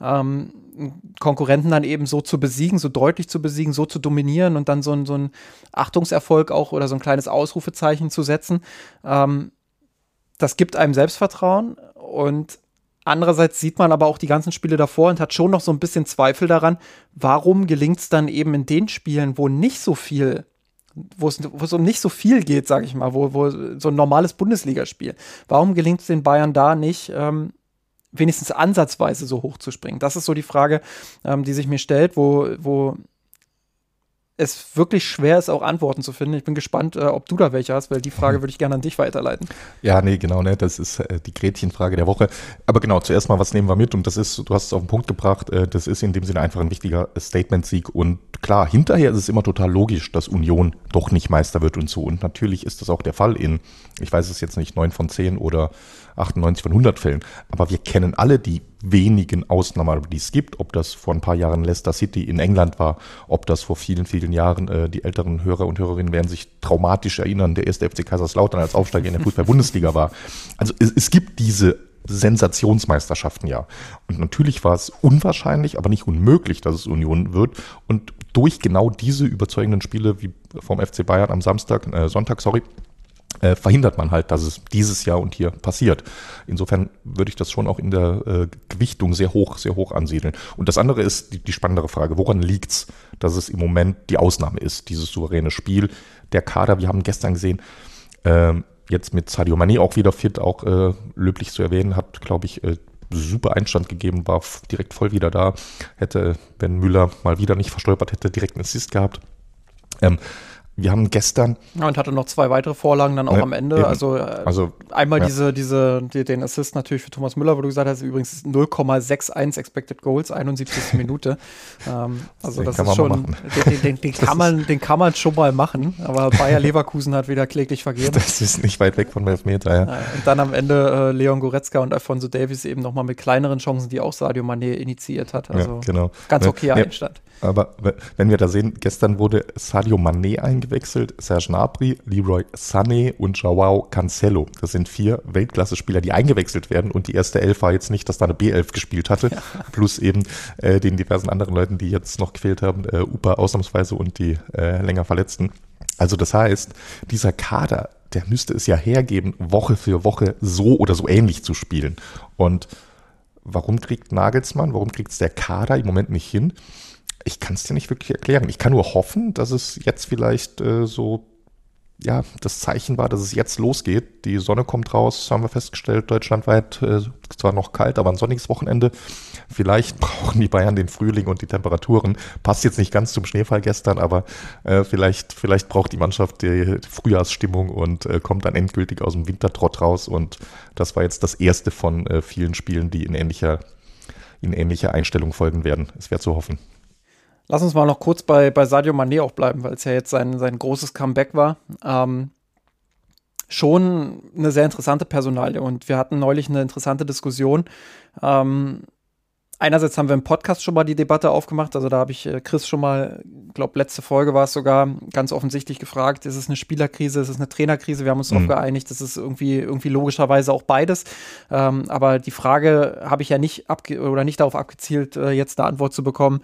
ähm, Konkurrenten dann eben so zu besiegen, so deutlich zu besiegen, so zu dominieren und dann so ein, so ein Achtungserfolg auch oder so ein kleines Ausrufezeichen zu setzen. Ähm, das gibt einem Selbstvertrauen und Andererseits sieht man aber auch die ganzen Spiele davor und hat schon noch so ein bisschen Zweifel daran, warum gelingt es dann eben in den Spielen, wo nicht so viel, wo es, um nicht so viel geht, sage ich mal, wo, wo so ein normales Bundesligaspiel, warum gelingt es den Bayern da nicht, ähm, wenigstens ansatzweise so hoch zu springen? Das ist so die Frage, ähm, die sich mir stellt, wo, wo es wirklich schwer ist, auch Antworten zu finden. Ich bin gespannt, äh, ob du da welche hast, weil die Frage würde ich gerne an dich weiterleiten. Ja, nee, genau, ne, das ist äh, die Gretchenfrage der Woche. Aber genau, zuerst mal, was nehmen wir mit? Und das ist, du hast es auf den Punkt gebracht, äh, das ist in dem Sinne einfach ein wichtiger Statement-Sieg. Und klar, hinterher ist es immer total logisch, dass Union doch nicht Meister wird und so. Und natürlich ist das auch der Fall in, ich weiß es jetzt nicht, neun von zehn oder 98 von 100 Fällen. Aber wir kennen alle die wenigen Ausnahmen, die es gibt. Ob das vor ein paar Jahren Leicester City in England war, ob das vor vielen, vielen Jahren, äh, die älteren Hörer und Hörerinnen werden sich traumatisch erinnern, der erste FC Kaiserslautern als Aufsteiger in der Fußball-Bundesliga war. Also es, es gibt diese Sensationsmeisterschaften ja. Und natürlich war es unwahrscheinlich, aber nicht unmöglich, dass es Union wird. Und durch genau diese überzeugenden Spiele wie vom FC Bayern am Samstag, äh, Sonntag, sorry, äh, verhindert man halt, dass es dieses Jahr und hier passiert. Insofern würde ich das schon auch in der äh, Gewichtung sehr hoch, sehr hoch ansiedeln. Und das andere ist die, die spannendere Frage, woran liegt's, dass es im Moment die Ausnahme ist, dieses souveräne Spiel. Der Kader, wir haben gestern gesehen, äh, jetzt mit Sadio Mane auch wieder fit, auch äh, löblich zu erwähnen, hat, glaube ich, äh, super Einstand gegeben, war direkt voll wieder da. Hätte, wenn Müller mal wieder nicht verstolpert hätte, direkt einen Assist gehabt. Ähm, wir haben gestern. Ja, und hatte noch zwei weitere Vorlagen dann auch ja, am Ende. Also, äh, also einmal ja. diese, diese, die, den Assist natürlich für Thomas Müller, wo du gesagt hast, übrigens 0,61 Expected Goals, 71. Minute. Ähm, also den das ist schon, den, den, den kann man, den kann man schon mal machen. Aber Bayer Leverkusen hat wieder kläglich vergeben. Das ist nicht weit weg von Elfmeter, ja. Und dann am Ende äh, Leon Goretzka und Alfonso Davies eben nochmal mit kleineren Chancen, die auch Sadio Mané initiiert hat. Also genau. ganz ne, okay ne, Einstand. Aber wenn wir da sehen, gestern wurde Sadio Mané eingewechselt, Serge Gnabry, Leroy Sané und Joao Cancelo. Das sind vier Weltklasse-Spieler, die eingewechselt werden und die erste Elf war jetzt nicht, dass da eine B11 gespielt hatte, ja. plus eben äh, den diversen anderen Leuten, die jetzt noch gefehlt haben, äh, Upa ausnahmsweise und die äh, länger Verletzten. Also das heißt, dieser Kader, der müsste es ja hergeben, Woche für Woche so oder so ähnlich zu spielen. Und warum kriegt Nagelsmann, warum kriegt es der Kader im Moment nicht hin? Ich kann es dir nicht wirklich erklären. Ich kann nur hoffen, dass es jetzt vielleicht äh, so, ja, das Zeichen war, dass es jetzt losgeht. Die Sonne kommt raus, haben wir festgestellt, deutschlandweit, äh, zwar noch kalt, aber ein sonniges Wochenende. Vielleicht brauchen die Bayern den Frühling und die Temperaturen. Passt jetzt nicht ganz zum Schneefall gestern, aber äh, vielleicht, vielleicht braucht die Mannschaft die Frühjahrsstimmung und äh, kommt dann endgültig aus dem Wintertrott raus. Und das war jetzt das erste von äh, vielen Spielen, die in ähnlicher, in ähnlicher Einstellung folgen werden. Es wäre zu hoffen. Lass uns mal noch kurz bei, bei Sadio Mané auch bleiben, weil es ja jetzt sein, sein großes Comeback war. Ähm, schon eine sehr interessante Personalie und wir hatten neulich eine interessante Diskussion. Ähm, einerseits haben wir im Podcast schon mal die Debatte aufgemacht, also da habe ich äh, Chris schon mal, glaube letzte Folge war es sogar ganz offensichtlich gefragt, ist es eine Spielerkrise, ist es eine Trainerkrise? Wir haben uns mhm. darauf geeinigt, das ist irgendwie irgendwie logischerweise auch beides. Ähm, aber die Frage habe ich ja nicht abge oder nicht darauf abgezielt, äh, jetzt eine Antwort zu bekommen.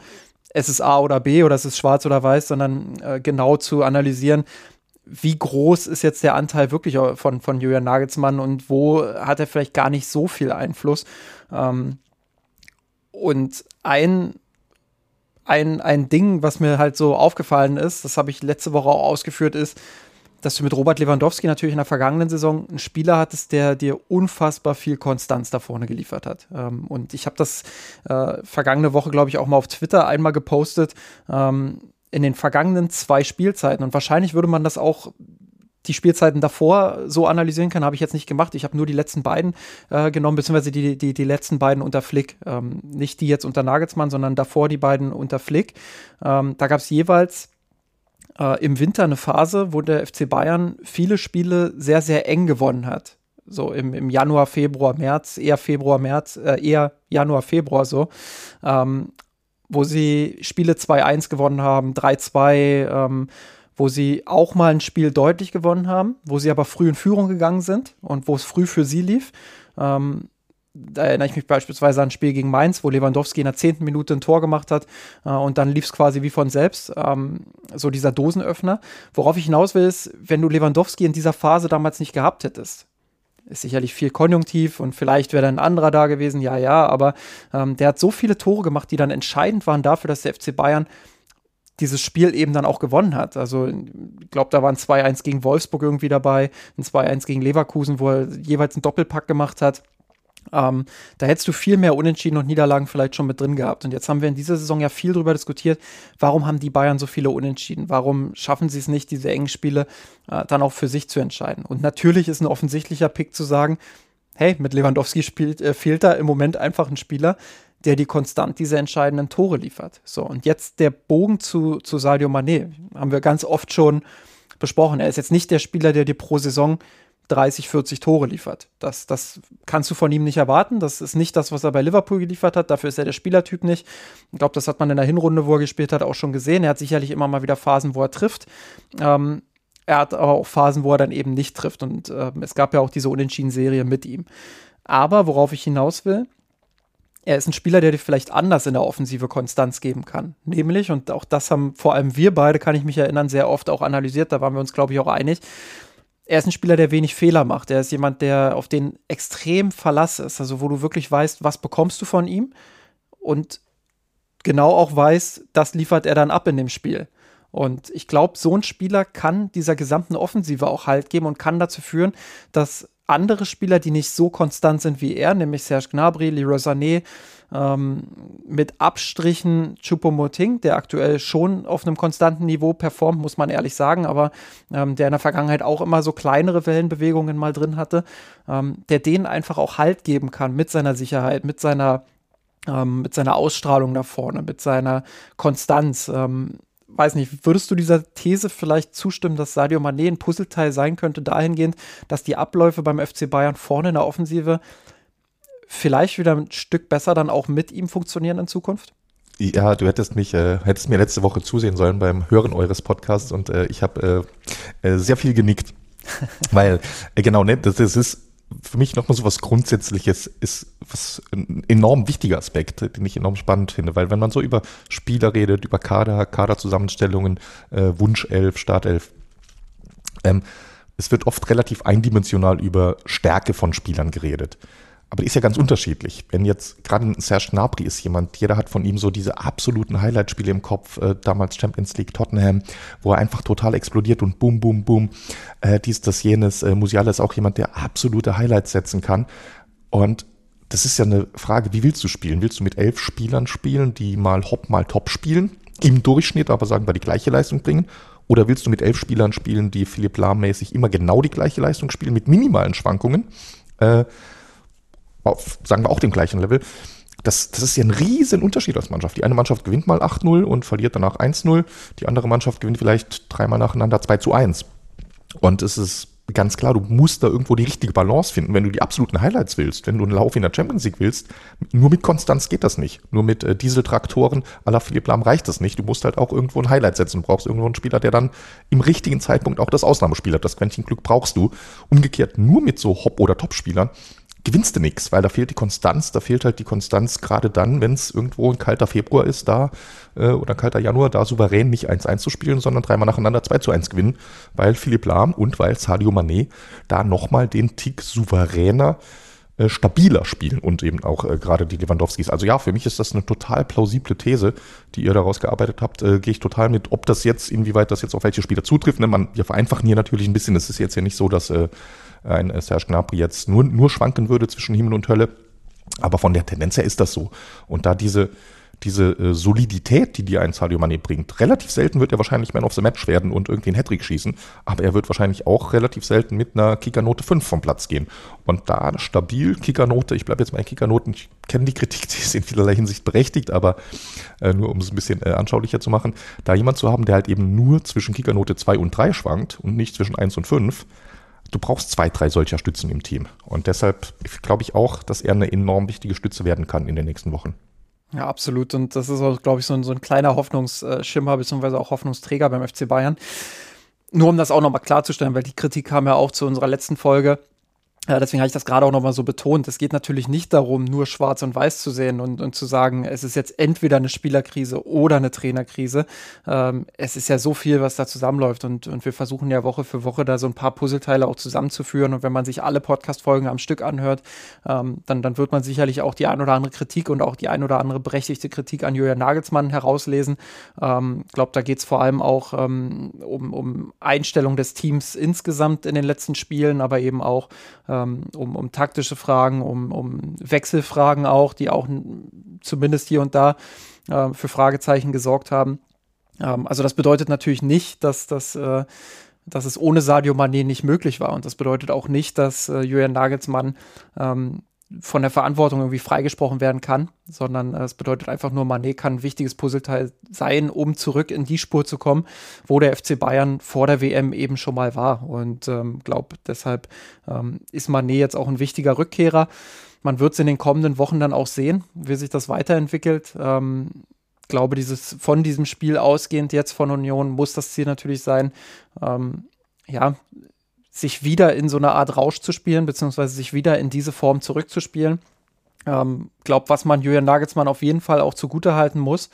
Es ist A oder B oder es ist schwarz oder weiß, sondern äh, genau zu analysieren, wie groß ist jetzt der Anteil wirklich von, von Julian Nagelsmann und wo hat er vielleicht gar nicht so viel Einfluss. Ähm, und ein, ein, ein Ding, was mir halt so aufgefallen ist, das habe ich letzte Woche auch ausgeführt, ist, dass du mit Robert Lewandowski natürlich in der vergangenen Saison einen Spieler hattest, der dir unfassbar viel Konstanz da vorne geliefert hat. Ähm, und ich habe das äh, vergangene Woche, glaube ich, auch mal auf Twitter einmal gepostet. Ähm, in den vergangenen zwei Spielzeiten. Und wahrscheinlich würde man das auch die Spielzeiten davor so analysieren können, habe ich jetzt nicht gemacht. Ich habe nur die letzten beiden äh, genommen, beziehungsweise die, die, die letzten beiden unter Flick. Ähm, nicht die jetzt unter Nagelsmann, sondern davor die beiden unter Flick. Ähm, da gab es jeweils äh, im Winter eine Phase, wo der FC Bayern viele Spiele sehr, sehr eng gewonnen hat. So im, im Januar, Februar, März, eher Februar, März, äh, eher Januar, Februar so. Ähm, wo sie Spiele 2-1 gewonnen haben, 3-2, ähm, wo sie auch mal ein Spiel deutlich gewonnen haben, wo sie aber früh in Führung gegangen sind und wo es früh für sie lief. Ähm, da erinnere ich mich beispielsweise an ein Spiel gegen Mainz, wo Lewandowski in der zehnten Minute ein Tor gemacht hat äh, und dann lief es quasi wie von selbst, ähm, so dieser Dosenöffner. Worauf ich hinaus will, ist, wenn du Lewandowski in dieser Phase damals nicht gehabt hättest, ist sicherlich viel Konjunktiv und vielleicht wäre dann ein anderer da gewesen, ja, ja, aber ähm, der hat so viele Tore gemacht, die dann entscheidend waren dafür, dass der FC Bayern dieses Spiel eben dann auch gewonnen hat. Also ich glaube, da waren 2-1 gegen Wolfsburg irgendwie dabei, ein 2-1 gegen Leverkusen, wo er jeweils einen Doppelpack gemacht hat. Ähm, da hättest du viel mehr Unentschieden und Niederlagen vielleicht schon mit drin gehabt. Und jetzt haben wir in dieser Saison ja viel darüber diskutiert, warum haben die Bayern so viele Unentschieden? Warum schaffen sie es nicht, diese engen Spiele äh, dann auch für sich zu entscheiden? Und natürlich ist ein offensichtlicher Pick zu sagen, hey, mit Lewandowski spielt, äh, fehlt da im Moment einfach ein Spieler, der die konstant diese entscheidenden Tore liefert. So, und jetzt der Bogen zu, zu Sadio Mané. Haben wir ganz oft schon besprochen. Er ist jetzt nicht der Spieler, der dir pro Saison 30, 40 Tore liefert. Das, das kannst du von ihm nicht erwarten. Das ist nicht das, was er bei Liverpool geliefert hat. Dafür ist er der Spielertyp nicht. Ich glaube, das hat man in der Hinrunde, wo er gespielt hat, auch schon gesehen. Er hat sicherlich immer mal wieder Phasen, wo er trifft. Ähm, er hat aber auch Phasen, wo er dann eben nicht trifft. Und äh, es gab ja auch diese Unentschieden-Serie mit ihm. Aber worauf ich hinaus will, er ist ein Spieler, der dir vielleicht anders in der Offensive Konstanz geben kann. Nämlich, und auch das haben vor allem wir beide, kann ich mich erinnern, sehr oft auch analysiert, da waren wir uns, glaube ich, auch einig, er ist ein Spieler, der wenig Fehler macht. Er ist jemand, der auf den extrem Verlass ist. Also, wo du wirklich weißt, was bekommst du von ihm und genau auch weißt, das liefert er dann ab in dem Spiel. Und ich glaube, so ein Spieler kann dieser gesamten Offensive auch Halt geben und kann dazu führen, dass andere Spieler, die nicht so konstant sind wie er, nämlich Serge Gnabry, Leroy Sané, ähm, mit Abstrichen Choupo-Moting, der aktuell schon auf einem konstanten Niveau performt, muss man ehrlich sagen, aber ähm, der in der Vergangenheit auch immer so kleinere Wellenbewegungen mal drin hatte, ähm, der denen einfach auch Halt geben kann mit seiner Sicherheit, mit seiner ähm, mit seiner Ausstrahlung da vorne, mit seiner Konstanz. Ähm, weiß nicht, würdest du dieser These vielleicht zustimmen, dass Sadio Mané ein Puzzleteil sein könnte, dahingehend, dass die Abläufe beim FC Bayern vorne in der Offensive vielleicht wieder ein Stück besser dann auch mit ihm funktionieren in Zukunft? Ja, du hättest mich, äh, hättest mir letzte Woche zusehen sollen beim Hören eures Podcasts und äh, ich habe äh, äh, sehr viel genickt. Weil, äh, genau, ne, das, das ist für mich nochmal so was Grundsätzliches, ist was ein enorm wichtiger Aspekt, den ich enorm spannend finde, weil wenn man so über Spieler redet, über Kader, Kaderzusammenstellungen, äh, Wunschelf, Startelf, ähm, es wird oft relativ eindimensional über Stärke von Spielern geredet. Aber die ist ja ganz unterschiedlich. Wenn jetzt gerade Serge Gnabry ist jemand, jeder hat von ihm so diese absoluten Highlight-Spiele im Kopf, äh, damals Champions League Tottenham, wo er einfach total explodiert und boom, boom, boom, äh, dies, das, jenes. Äh, Musiala ist auch jemand, der absolute Highlights setzen kann. Und das ist ja eine Frage, wie willst du spielen? Willst du mit elf Spielern spielen, die mal Hop, mal Top spielen, im Durchschnitt aber sagen wir die gleiche Leistung bringen? Oder willst du mit elf Spielern spielen, die Philipp Lahm-mäßig immer genau die gleiche Leistung spielen, mit minimalen Schwankungen, äh, auf, sagen wir auch dem gleichen Level? Das, das ist ja ein riesen Unterschied als Mannschaft. Die eine Mannschaft gewinnt mal 8-0 und verliert danach 1-0. Die andere Mannschaft gewinnt vielleicht dreimal nacheinander 2 zu 1. Und es ist ganz klar, du musst da irgendwo die richtige Balance finden. Wenn du die absoluten Highlights willst, wenn du einen Lauf in der Champions League willst, nur mit Konstanz geht das nicht. Nur mit äh, Dieseltraktoren à la Philipp Lahm reicht das nicht. Du musst halt auch irgendwo ein Highlight setzen. Du brauchst irgendwo einen Spieler, der dann im richtigen Zeitpunkt auch das Ausnahmespiel hat. Das Quäntchen Glück brauchst du. Umgekehrt nur mit so Hop- oder Top-Spielern gewinnst du nichts, weil da fehlt die Konstanz, da fehlt halt die Konstanz gerade dann, wenn es irgendwo ein kalter Februar ist, da äh, oder ein kalter Januar, da souverän nicht 1-1 zu spielen, sondern dreimal nacheinander 2-1 gewinnen, weil Philipp Lahm und weil Sadio Mané da nochmal den Tick souveräner äh, stabiler spielen und eben auch äh, gerade die Lewandowskis. Also ja, für mich ist das eine total plausible These, die ihr daraus gearbeitet habt. Äh, Gehe ich total mit, ob das jetzt, inwieweit das jetzt auf welche Spieler zutrifft. Ne, man, wir vereinfachen hier natürlich ein bisschen. Es ist jetzt ja nicht so, dass äh, ein Serge Gnabry jetzt nur, nur schwanken würde zwischen Himmel und Hölle. Aber von der Tendenz her ist das so. Und da diese, diese äh, Solidität, die dir ein Sadio Mané bringt, relativ selten wird er wahrscheinlich Man of the Match werden und irgendwie einen Hattrick schießen, aber er wird wahrscheinlich auch relativ selten mit einer Kickernote 5 vom Platz gehen. Und da stabil Kickernote, ich bleibe jetzt bei Kickernoten, ich kenne die Kritik, die ist in vielerlei Hinsicht berechtigt, aber äh, nur um es ein bisschen äh, anschaulicher zu machen, da jemand zu haben, der halt eben nur zwischen Kickernote 2 und 3 schwankt und nicht zwischen 1 und 5, du brauchst zwei, drei solcher Stützen im Team. Und deshalb glaube ich auch, dass er eine enorm wichtige Stütze werden kann in den nächsten Wochen. Ja, absolut. Und das ist auch, glaube ich, so ein, so ein kleiner Hoffnungsschimmer beziehungsweise auch Hoffnungsträger beim FC Bayern. Nur um das auch nochmal klarzustellen, weil die Kritik kam ja auch zu unserer letzten Folge ja, deswegen habe ich das gerade auch nochmal so betont. Es geht natürlich nicht darum, nur schwarz und weiß zu sehen und, und zu sagen, es ist jetzt entweder eine Spielerkrise oder eine Trainerkrise. Ähm, es ist ja so viel, was da zusammenläuft und, und wir versuchen ja Woche für Woche da so ein paar Puzzleteile auch zusammenzuführen. Und wenn man sich alle Podcast-Folgen am Stück anhört, ähm, dann, dann wird man sicherlich auch die ein oder andere Kritik und auch die ein oder andere berechtigte Kritik an Julian Nagelsmann herauslesen. Ich ähm, glaube, da geht es vor allem auch ähm, um, um Einstellung des Teams insgesamt in den letzten Spielen, aber eben auch ähm, um, um taktische Fragen, um, um Wechselfragen auch, die auch zumindest hier und da äh, für Fragezeichen gesorgt haben. Ähm, also das bedeutet natürlich nicht, dass das äh, dass es ohne Sadio Mané nicht möglich war. Und das bedeutet auch nicht, dass äh, Julian Nagelsmann ähm, von der Verantwortung irgendwie freigesprochen werden kann, sondern äh, es bedeutet einfach nur, Mané kann ein wichtiges Puzzleteil sein, um zurück in die Spur zu kommen, wo der FC Bayern vor der WM eben schon mal war. Und ähm, glaube, deshalb ähm, ist Mané jetzt auch ein wichtiger Rückkehrer. Man wird es in den kommenden Wochen dann auch sehen, wie sich das weiterentwickelt. Ähm, glaube, dieses von diesem Spiel ausgehend jetzt von Union muss das Ziel natürlich sein, ähm, ja, sich wieder in so eine Art Rausch zu spielen, beziehungsweise sich wieder in diese Form zurückzuspielen. Ähm, glaube, was man Julian Nagelsmann auf jeden Fall auch zugutehalten muss,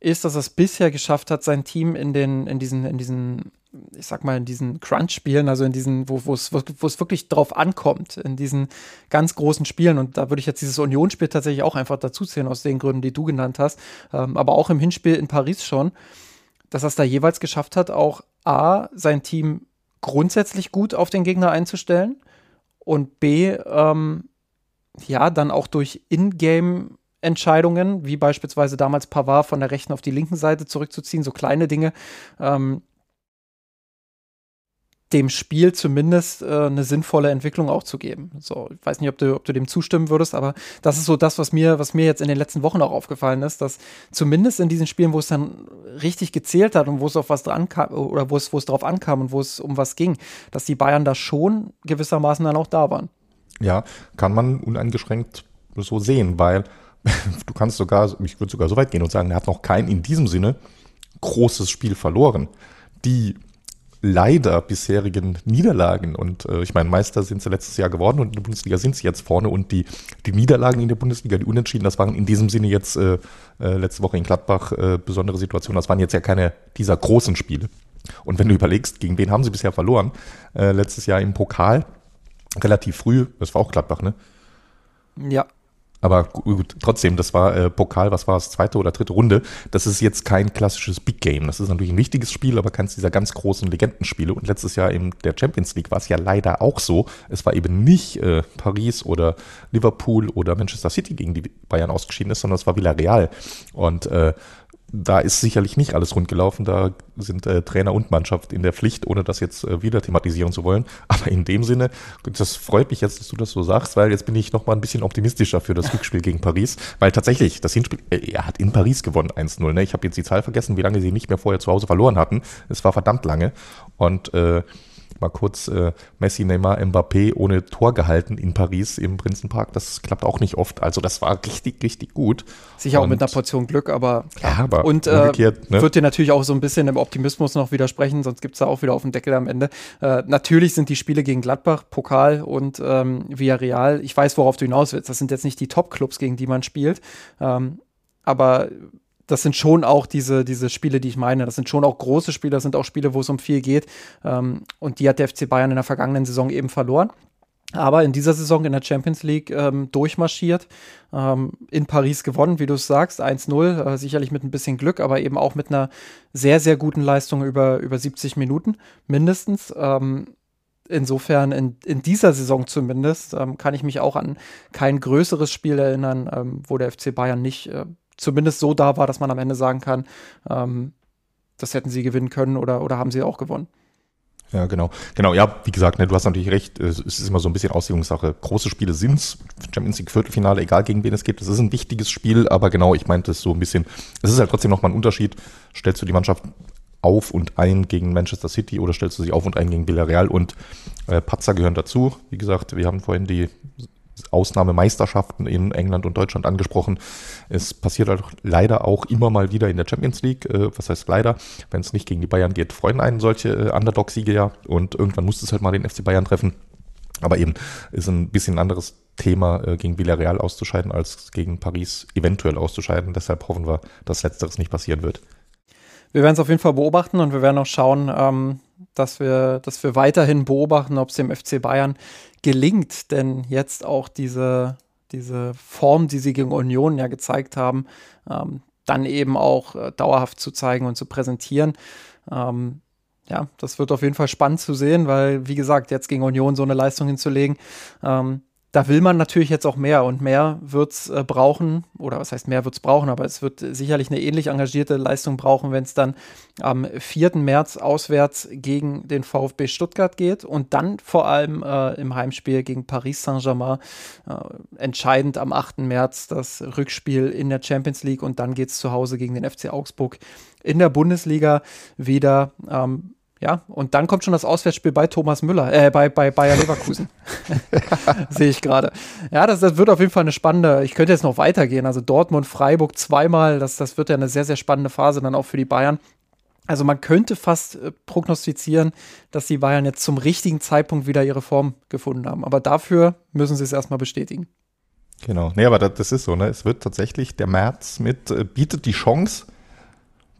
ist, dass er es bisher geschafft hat, sein Team in den, in diesen, in diesen, ich sag mal, in diesen Crunch-Spielen, also in diesen, wo es wirklich drauf ankommt, in diesen ganz großen Spielen. Und da würde ich jetzt dieses Unionsspiel tatsächlich auch einfach dazu zählen, aus den Gründen, die du genannt hast, ähm, aber auch im Hinspiel in Paris schon, dass er es da jeweils geschafft hat, auch A, sein Team grundsätzlich gut auf den Gegner einzustellen und B, ähm, ja, dann auch durch Ingame Entscheidungen, wie beispielsweise damals Pavard von der rechten auf die linken Seite zurückzuziehen, so kleine Dinge, ähm, dem Spiel zumindest äh, eine sinnvolle Entwicklung auch zu geben. So, ich weiß nicht, ob du, ob du dem zustimmen würdest, aber das ist so das, was mir, was mir jetzt in den letzten Wochen auch aufgefallen ist, dass zumindest in diesen Spielen, wo es dann richtig gezählt hat und wo es auf was dran kam oder wo es, wo es drauf ankam und wo es um was ging, dass die Bayern da schon gewissermaßen dann auch da waren. Ja, kann man uneingeschränkt so sehen, weil du kannst sogar, ich würde sogar so weit gehen und sagen, er hat noch kein in diesem Sinne großes Spiel verloren. Die leider bisherigen Niederlagen. Und äh, ich meine, Meister sind sie letztes Jahr geworden und in der Bundesliga sind sie jetzt vorne. Und die, die Niederlagen in der Bundesliga, die Unentschieden, das waren in diesem Sinne jetzt äh, äh, letzte Woche in Gladbach äh, besondere Situationen. Das waren jetzt ja keine dieser großen Spiele. Und wenn du überlegst, gegen wen haben sie bisher verloren? Äh, letztes Jahr im Pokal, relativ früh, das war auch Gladbach, ne? Ja. Aber gut, trotzdem, das war äh, Pokal, was war es, zweite oder dritte Runde. Das ist jetzt kein klassisches Big Game. Das ist natürlich ein wichtiges Spiel, aber keins dieser ganz großen Legendenspiele. Und letztes Jahr in der Champions League war es ja leider auch so. Es war eben nicht äh, Paris oder Liverpool oder Manchester City, gegen die Bayern ausgeschieden ist, sondern es war Villarreal. Und äh, da ist sicherlich nicht alles rund gelaufen. Da sind äh, Trainer und Mannschaft in der Pflicht, ohne das jetzt äh, wieder thematisieren zu wollen. Aber in dem Sinne, das freut mich jetzt, dass du das so sagst, weil jetzt bin ich noch mal ein bisschen optimistischer für das Rückspiel gegen Paris. Weil tatsächlich, das Hinspiel, äh, er hat in Paris gewonnen 1-0. Ne? Ich habe jetzt die Zahl vergessen, wie lange sie nicht mehr vorher zu Hause verloren hatten. Es war verdammt lange. Und äh, mal kurz äh, Messi, Neymar, Mbappé ohne Tor gehalten in Paris im Prinzenpark. Das klappt auch nicht oft. Also das war richtig, richtig gut. Sicher auch mit einer Portion Glück, aber klar. Ja, aber und äh, ne? wird dir natürlich auch so ein bisschen im Optimismus noch widersprechen, sonst gibt es da auch wieder auf den Deckel am Ende. Äh, natürlich sind die Spiele gegen Gladbach, Pokal und ähm, Villarreal. Ich weiß, worauf du hinaus willst. Das sind jetzt nicht die Top-Clubs, gegen die man spielt. Ähm, aber das sind schon auch diese, diese Spiele, die ich meine. Das sind schon auch große Spiele, das sind auch Spiele, wo es um viel geht. Ähm, und die hat der FC Bayern in der vergangenen Saison eben verloren. Aber in dieser Saison in der Champions League ähm, durchmarschiert, ähm, in Paris gewonnen, wie du es sagst, 1-0, äh, sicherlich mit ein bisschen Glück, aber eben auch mit einer sehr, sehr guten Leistung über, über 70 Minuten mindestens. Ähm, insofern in, in dieser Saison zumindest ähm, kann ich mich auch an kein größeres Spiel erinnern, ähm, wo der FC Bayern nicht äh, zumindest so da war, dass man am Ende sagen kann, ähm, das hätten sie gewinnen können oder, oder haben sie auch gewonnen. Ja, genau. Genau, ja, wie gesagt, ne, du hast natürlich recht, es ist immer so ein bisschen Auslegungssache. Große Spiele sind's, Champions League Viertelfinale, egal gegen wen es geht, es ist ein wichtiges Spiel, aber genau, ich meinte es so ein bisschen, es ist halt trotzdem nochmal ein Unterschied. Stellst du die Mannschaft auf und ein gegen Manchester City oder stellst du sie auf und ein gegen Villarreal und äh, Patzer gehören dazu. Wie gesagt, wir haben vorhin die Ausnahmemeisterschaften in England und Deutschland angesprochen. Es passiert halt leider auch immer mal wieder in der Champions League. Äh, was heißt leider? Wenn es nicht gegen die Bayern geht, freuen einen solche äh, Underdog-Siege ja. Und irgendwann muss es halt mal den FC Bayern treffen. Aber eben ist ein bisschen anderes Thema, äh, gegen Villarreal auszuscheiden, als gegen Paris eventuell auszuscheiden. Deshalb hoffen wir, dass Letzteres nicht passieren wird. Wir werden es auf jeden Fall beobachten und wir werden auch schauen, ähm, dass, wir, dass wir weiterhin beobachten, ob es dem FC Bayern gelingt, denn jetzt auch diese, diese Form, die sie gegen Union ja gezeigt haben, ähm, dann eben auch äh, dauerhaft zu zeigen und zu präsentieren. Ähm, ja, das wird auf jeden Fall spannend zu sehen, weil, wie gesagt, jetzt gegen Union so eine Leistung hinzulegen, ähm, da will man natürlich jetzt auch mehr und mehr wird es äh, brauchen, oder was heißt mehr wird es brauchen, aber es wird sicherlich eine ähnlich engagierte Leistung brauchen, wenn es dann am 4. März auswärts gegen den VfB Stuttgart geht und dann vor allem äh, im Heimspiel gegen Paris Saint-Germain äh, entscheidend am 8. März das Rückspiel in der Champions League und dann geht es zu Hause gegen den FC Augsburg in der Bundesliga wieder. Ähm, ja, und dann kommt schon das Auswärtsspiel bei Thomas Müller, äh, bei, bei Bayer Leverkusen. Sehe ich gerade. Ja, das, das wird auf jeden Fall eine spannende, ich könnte jetzt noch weitergehen. Also Dortmund, Freiburg zweimal, das, das wird ja eine sehr, sehr spannende Phase dann auch für die Bayern. Also man könnte fast äh, prognostizieren, dass die Bayern jetzt zum richtigen Zeitpunkt wieder ihre Form gefunden haben. Aber dafür müssen sie es erstmal bestätigen. Genau. Nee, aber das, das ist so, ne? Es wird tatsächlich, der März mit, äh, bietet die Chance,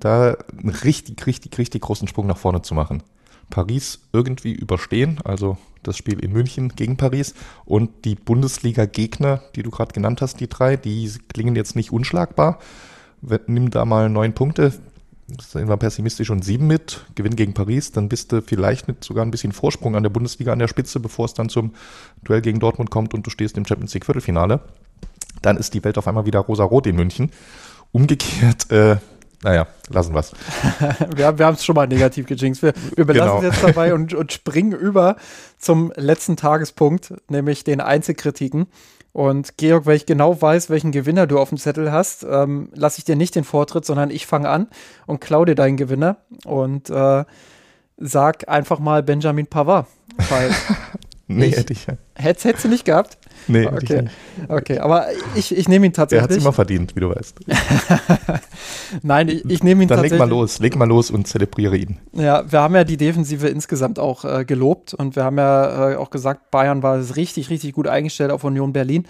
da einen richtig, richtig, richtig großen Sprung nach vorne zu machen. Paris irgendwie überstehen, also das Spiel in München gegen Paris und die Bundesliga-Gegner, die du gerade genannt hast, die drei, die klingen jetzt nicht unschlagbar. Nimm da mal neun Punkte, sind wir pessimistisch und sieben mit, Gewinn gegen Paris, dann bist du vielleicht mit sogar ein bisschen Vorsprung an der Bundesliga an der Spitze, bevor es dann zum Duell gegen Dortmund kommt und du stehst im Champions League Viertelfinale. Dann ist die Welt auf einmal wieder rosa-rot in München. Umgekehrt äh, naja, lassen wir's. wir wir haben es schon mal negativ gejinxt. Wir, wir belassen genau. es jetzt dabei und, und springen über zum letzten Tagespunkt, nämlich den Einzelkritiken. Und Georg, weil ich genau weiß, welchen Gewinner du auf dem Zettel hast, ähm, lasse ich dir nicht den Vortritt, sondern ich fange an und klaue dir deinen Gewinner und äh, sag einfach mal Benjamin Pavard. Weil nee, ich, hätte ich. Hättest, hättest du nicht gehabt? Nee, okay. okay, aber ich, ich nehme ihn tatsächlich. Er hat es immer verdient, wie du weißt. Nein, ich, ich nehme ihn Dann tatsächlich. Dann leg mal los, leg mal los und zelebriere ihn. Ja, wir haben ja die Defensive insgesamt auch äh, gelobt und wir haben ja äh, auch gesagt, Bayern war richtig, richtig gut eingestellt auf Union Berlin.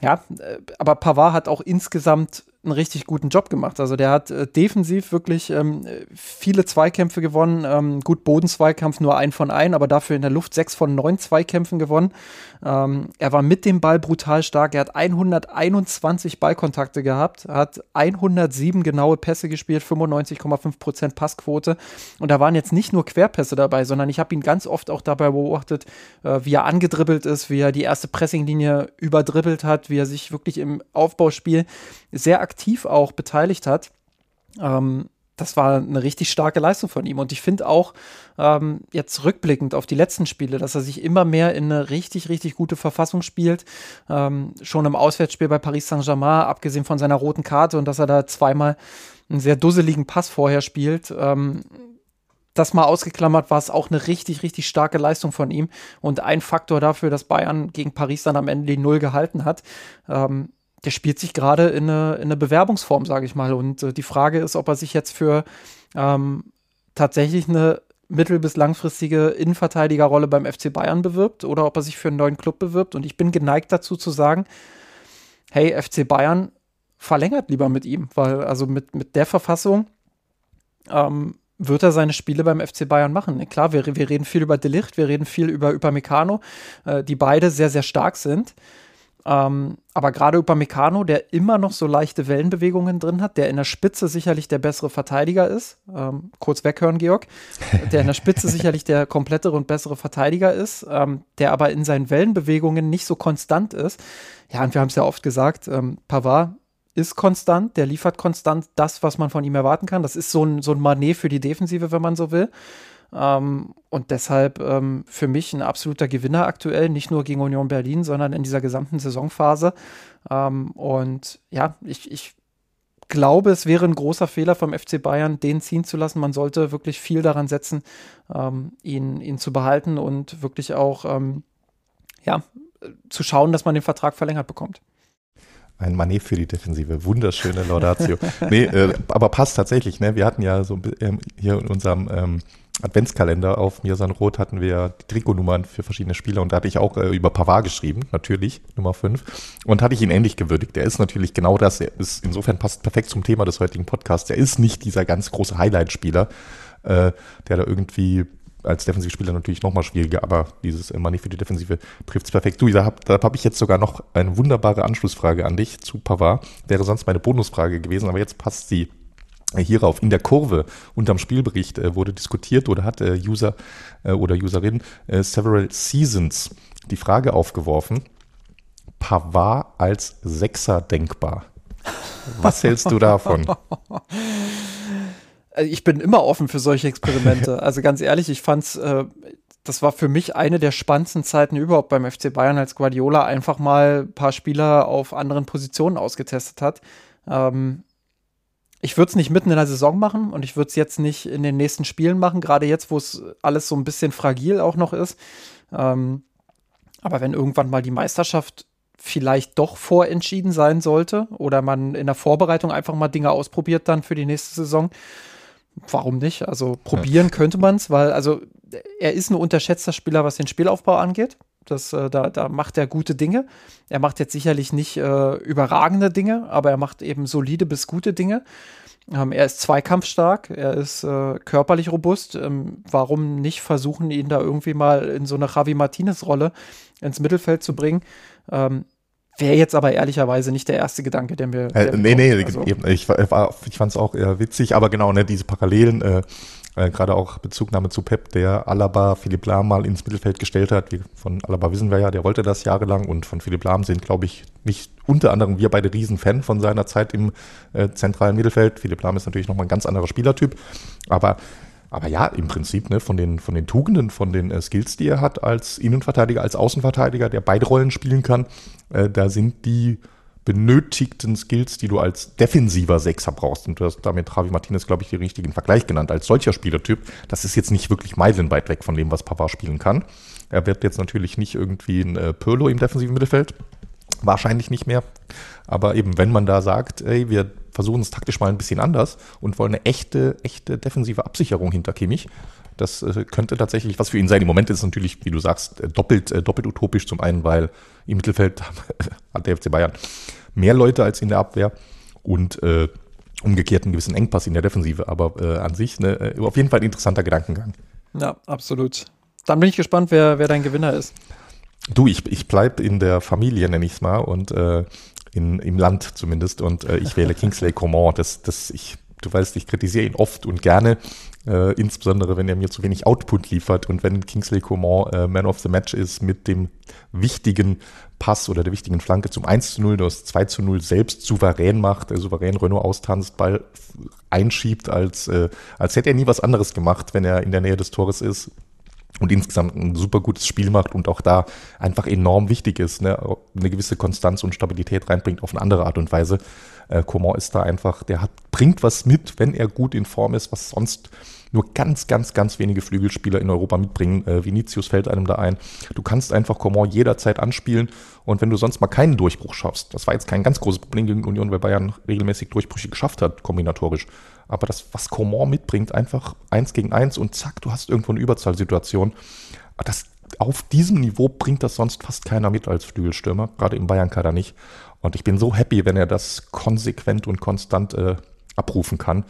Ja, äh, aber Pavard hat auch insgesamt einen richtig guten Job gemacht. Also der hat äh, defensiv wirklich ähm, viele Zweikämpfe gewonnen. Ähm, gut, Bodenzweikampf nur ein von ein, aber dafür in der Luft sechs von neun Zweikämpfen gewonnen. Ähm, er war mit dem Ball brutal stark. Er hat 121 Ballkontakte gehabt, hat 107 genaue Pässe gespielt, 95,5 Prozent Passquote. Und da waren jetzt nicht nur Querpässe dabei, sondern ich habe ihn ganz oft auch dabei beobachtet, äh, wie er angedribbelt ist, wie er die erste Pressinglinie überdribbelt hat, wie er sich wirklich im Aufbauspiel sehr aktiv auch beteiligt hat. Ähm, das war eine richtig starke Leistung von ihm. Und ich finde auch ähm, jetzt rückblickend auf die letzten Spiele, dass er sich immer mehr in eine richtig, richtig gute Verfassung spielt. Ähm, schon im Auswärtsspiel bei Paris Saint-Germain, abgesehen von seiner roten Karte und dass er da zweimal einen sehr dusseligen Pass vorher spielt. Ähm, das mal ausgeklammert, war es auch eine richtig, richtig starke Leistung von ihm und ein Faktor dafür, dass Bayern gegen Paris dann am Ende die Null gehalten hat. Ähm, der spielt sich gerade in eine, in eine Bewerbungsform, sage ich mal. Und äh, die Frage ist, ob er sich jetzt für ähm, tatsächlich eine mittel- bis langfristige Innenverteidigerrolle beim FC Bayern bewirbt oder ob er sich für einen neuen Club bewirbt. Und ich bin geneigt dazu zu sagen, hey, FC Bayern verlängert lieber mit ihm, weil also mit, mit der Verfassung ähm, wird er seine Spiele beim FC Bayern machen. Klar, wir, wir reden viel über Delicht, wir reden viel über Upamecano, äh, die beide sehr, sehr stark sind. Ähm, aber gerade Upamecano, der immer noch so leichte Wellenbewegungen drin hat, der in der Spitze sicherlich der bessere Verteidiger ist, ähm, kurz weghören, Georg, der in der Spitze sicherlich der komplettere und bessere Verteidiger ist, ähm, der aber in seinen Wellenbewegungen nicht so konstant ist. Ja, und wir haben es ja oft gesagt, ähm, Pavard ist konstant, der liefert konstant das, was man von ihm erwarten kann. Das ist so ein, so ein Manet für die Defensive, wenn man so will. Ähm, und deshalb ähm, für mich ein absoluter Gewinner aktuell, nicht nur gegen Union Berlin, sondern in dieser gesamten Saisonphase. Ähm, und ja, ich, ich glaube, es wäre ein großer Fehler vom FC Bayern, den ziehen zu lassen. Man sollte wirklich viel daran setzen, ähm, ihn, ihn zu behalten und wirklich auch ähm, ja, zu schauen, dass man den Vertrag verlängert bekommt. Ein Manet für die Defensive. Wunderschöne Laudatio. nee, äh, aber passt tatsächlich. Ne? Wir hatten ja so ähm, hier in unserem ähm, Adventskalender auf Mirsan Roth hatten wir die Trikotnummern für verschiedene Spieler und da hatte ich auch äh, über Pavard geschrieben, natürlich, Nummer 5. Und hatte ich ihn ähnlich gewürdigt. Der ist natürlich genau das, er ist insofern passt perfekt zum Thema des heutigen Podcasts. Er ist nicht dieser ganz große Highlight-Spieler, äh, der da irgendwie als Defensivspieler natürlich nochmal schwieriger, aber dieses äh, Money für die Defensive trifft es perfekt. Du, da habe hab ich jetzt sogar noch eine wunderbare Anschlussfrage an dich zu Pavard. Wäre sonst meine Bonusfrage gewesen, aber jetzt passt sie hierauf. In der Kurve unterm Spielbericht äh, wurde diskutiert oder hat äh, User äh, oder Userin äh, Several Seasons die Frage aufgeworfen, Pavard als Sechser denkbar. Was hältst du davon? Also ich bin immer offen für solche Experimente. Also ganz ehrlich, ich fand's, äh, das war für mich eine der spannendsten Zeiten überhaupt beim FC Bayern, als Guardiola einfach mal ein paar Spieler auf anderen Positionen ausgetestet hat. Ähm, ich würde es nicht mitten in der Saison machen und ich würde es jetzt nicht in den nächsten Spielen machen, gerade jetzt, wo es alles so ein bisschen fragil auch noch ist. Ähm, aber wenn irgendwann mal die Meisterschaft vielleicht doch vorentschieden sein sollte oder man in der Vorbereitung einfach mal Dinge ausprobiert dann für die nächste Saison, warum nicht? Also probieren ja. könnte man es, weil also er ist ein unterschätzter Spieler, was den Spielaufbau angeht. Das, äh, da, da macht er gute Dinge. Er macht jetzt sicherlich nicht äh, überragende Dinge, aber er macht eben solide bis gute Dinge. Ähm, er ist zweikampfstark, er ist äh, körperlich robust. Ähm, warum nicht versuchen, ihn da irgendwie mal in so eine Javi Martinez-Rolle ins Mittelfeld zu bringen? Ähm, Wäre jetzt aber ehrlicherweise nicht der erste Gedanke, der mir. Der äh, nee, nee, also. ich, ich fand es auch eher witzig, aber genau, ne, diese Parallelen, äh, äh, Gerade auch Bezugnahme zu Pep, der Alaba, Philipp Lahm mal ins Mittelfeld gestellt hat. Wie von Alaba wissen wir ja, der wollte das jahrelang und von Philipp Lahm sind, glaube ich, nicht unter anderem wir beide Riesenfan von seiner Zeit im äh, zentralen Mittelfeld. Philipp Lahm ist natürlich nochmal ein ganz anderer Spielertyp, aber aber ja, im Prinzip ne, von, den, von den Tugenden, von den äh, Skills, die er hat als Innenverteidiger, als Außenverteidiger, der beide Rollen spielen kann, äh, da sind die benötigten Skills, die du als defensiver Sechser brauchst. Und du hast damit Javi Martinez, glaube ich, den richtigen Vergleich genannt. Als solcher Spielertyp, das ist jetzt nicht wirklich meilenweit weg von dem, was Papa spielen kann. Er wird jetzt natürlich nicht irgendwie ein äh, Pirlo im defensiven Mittelfeld. Wahrscheinlich nicht mehr. Aber eben, wenn man da sagt, ey, wir versuchen es taktisch mal ein bisschen anders und wollen eine echte, echte defensive Absicherung hinter Kimmich, das äh, könnte tatsächlich was für ihn sein. Im Moment ist es natürlich, wie du sagst, äh, doppelt, äh, doppelt utopisch. Zum einen, weil im Mittelfeld hat der FC Bayern mehr Leute als in der Abwehr. und äh, umgekehrt einen gewissen Engpass in der Defensive. Aber äh, an sich ne, äh, auf jeden Fall ein interessanter Gedankengang. Ja, absolut. Dann bin ich gespannt, wer, wer dein Gewinner ist. Du, ich, ich bleib in der Familie, nenne ich es mal, und äh, in, im Land zumindest. Und äh, ich wähle Kingsley Coman. Das, das, ich, du weißt, ich kritisiere ihn oft und gerne, äh, insbesondere wenn er mir zu wenig Output liefert und wenn Kingsley Coman äh, Man of the Match ist mit dem wichtigen Pass oder der wichtigen Flanke zum 1 zu 0, das 2 zu 0 selbst souverän macht, der souverän Renault austanzt, Ball einschiebt, als, äh, als hätte er nie was anderes gemacht, wenn er in der Nähe des Tores ist und insgesamt ein super gutes Spiel macht und auch da einfach enorm wichtig ist, ne? eine gewisse Konstanz und Stabilität reinbringt auf eine andere Art und Weise. Äh, Coman ist da einfach, der hat, bringt was mit, wenn er gut in Form ist, was sonst nur ganz, ganz, ganz wenige Flügelspieler in Europa mitbringen. Äh, Vinicius fällt einem da ein. Du kannst einfach Coman jederzeit anspielen und wenn du sonst mal keinen Durchbruch schaffst, das war jetzt kein ganz großes Problem gegen Union, weil Bayern regelmäßig Durchbrüche geschafft hat, kombinatorisch. Aber das, was Coman mitbringt, einfach eins gegen eins und zack, du hast irgendwo eine Überzahlsituation. Das, auf diesem Niveau bringt das sonst fast keiner mit als Flügelstürmer, gerade im Bayern-Kader nicht. Und ich bin so happy, wenn er das konsequent und konstant äh, abrufen kann.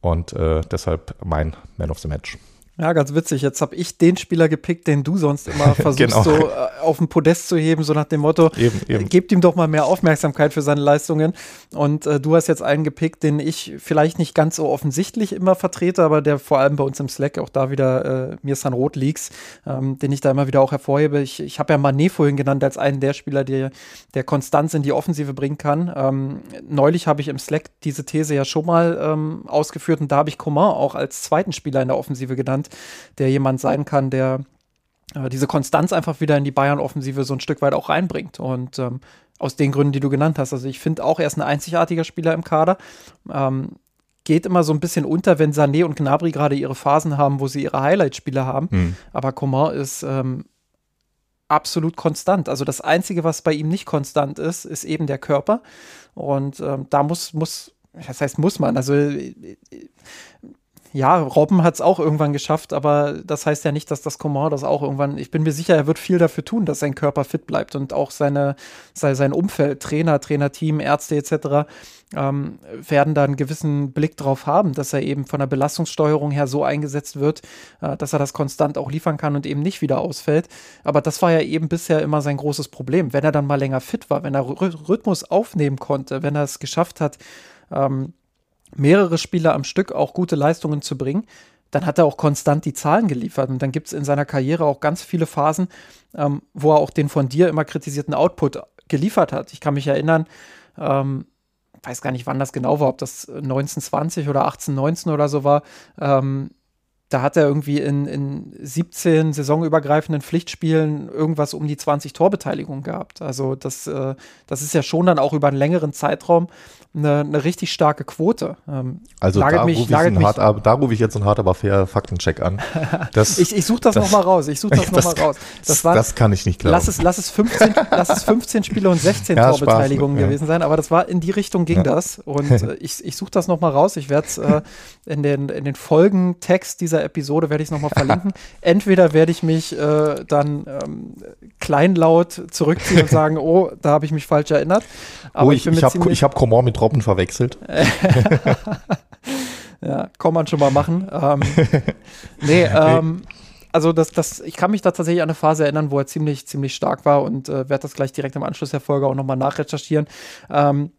Und äh, deshalb mein Man of the Match. Ja, ganz witzig. Jetzt habe ich den Spieler gepickt, den du sonst immer versuchst, genau. so äh, auf den Podest zu heben, so nach dem Motto, eben, eben. Äh, gebt ihm doch mal mehr Aufmerksamkeit für seine Leistungen. Und äh, du hast jetzt einen gepickt, den ich vielleicht nicht ganz so offensichtlich immer vertrete, aber der vor allem bei uns im Slack auch da wieder äh, mir San Rot Leaks, ähm, den ich da immer wieder auch hervorhebe. Ich, ich habe ja Manet vorhin genannt als einen der Spieler, der, der Konstanz in die Offensive bringen kann. Ähm, neulich habe ich im Slack diese These ja schon mal ähm, ausgeführt und da habe ich Coman auch als zweiten Spieler in der Offensive genannt der jemand sein kann, der äh, diese Konstanz einfach wieder in die Bayern-Offensive so ein Stück weit auch reinbringt. Und ähm, aus den Gründen, die du genannt hast. Also ich finde auch, er ist ein einzigartiger Spieler im Kader. Ähm, geht immer so ein bisschen unter, wenn Sané und Gnabry gerade ihre Phasen haben, wo sie ihre Highlight-Spiele haben. Mhm. Aber Coman ist ähm, absolut konstant. Also das Einzige, was bei ihm nicht konstant ist, ist eben der Körper. Und ähm, da muss, muss, das heißt, muss man. Also ja, Robben hat es auch irgendwann geschafft, aber das heißt ja nicht, dass das Coman das auch irgendwann, ich bin mir sicher, er wird viel dafür tun, dass sein Körper fit bleibt und auch seine, sein Umfeld, Trainer, Trainerteam, Ärzte etc. Ähm, werden da einen gewissen Blick drauf haben, dass er eben von der Belastungssteuerung her so eingesetzt wird, äh, dass er das konstant auch liefern kann und eben nicht wieder ausfällt. Aber das war ja eben bisher immer sein großes Problem. Wenn er dann mal länger fit war, wenn er Rhythmus aufnehmen konnte, wenn er es geschafft hat, ähm, mehrere Spieler am Stück auch gute Leistungen zu bringen, dann hat er auch konstant die Zahlen geliefert. Und dann gibt es in seiner Karriere auch ganz viele Phasen, ähm, wo er auch den von dir immer kritisierten Output geliefert hat. Ich kann mich erinnern, ähm, weiß gar nicht, wann das genau war, ob das 1920 oder 1819 oder so war. Ähm, da hat er irgendwie in, in 17 saisonübergreifenden Pflichtspielen irgendwas um die 20 Torbeteiligungen gehabt. Also das, äh, das ist ja schon dann auch über einen längeren Zeitraum eine, eine richtig starke Quote. Ähm, also da, mich, rufe ich hart, da rufe ich jetzt einen hart, aber fair Faktencheck an. Das, ich ich suche das, das nochmal raus. Ich suche das, das nochmal raus. Das, war, das kann ich nicht glauben. Lass es, lass es, 15, lass es 15 Spiele und 16 ja, Torbeteiligungen ja. gewesen sein, aber das war in die Richtung ging ja. das. Und äh, ich, ich suche das nochmal raus. Ich werde es äh, in, den, in den Folgentext dieser Episode werde ich es nochmal verlinken. Entweder werde ich mich äh, dann ähm, kleinlaut zurückziehen und sagen, oh, da habe ich mich falsch erinnert. Aber oh, ich, ich, ich habe hab Coman mit Robben verwechselt. ja, kann man schon mal machen. Ähm, nee, ähm, also das, das, ich kann mich da tatsächlich an eine Phase erinnern, wo er ziemlich, ziemlich stark war und äh, werde das gleich direkt im Anschluss der Folge auch nochmal nachrecherchieren. Ähm,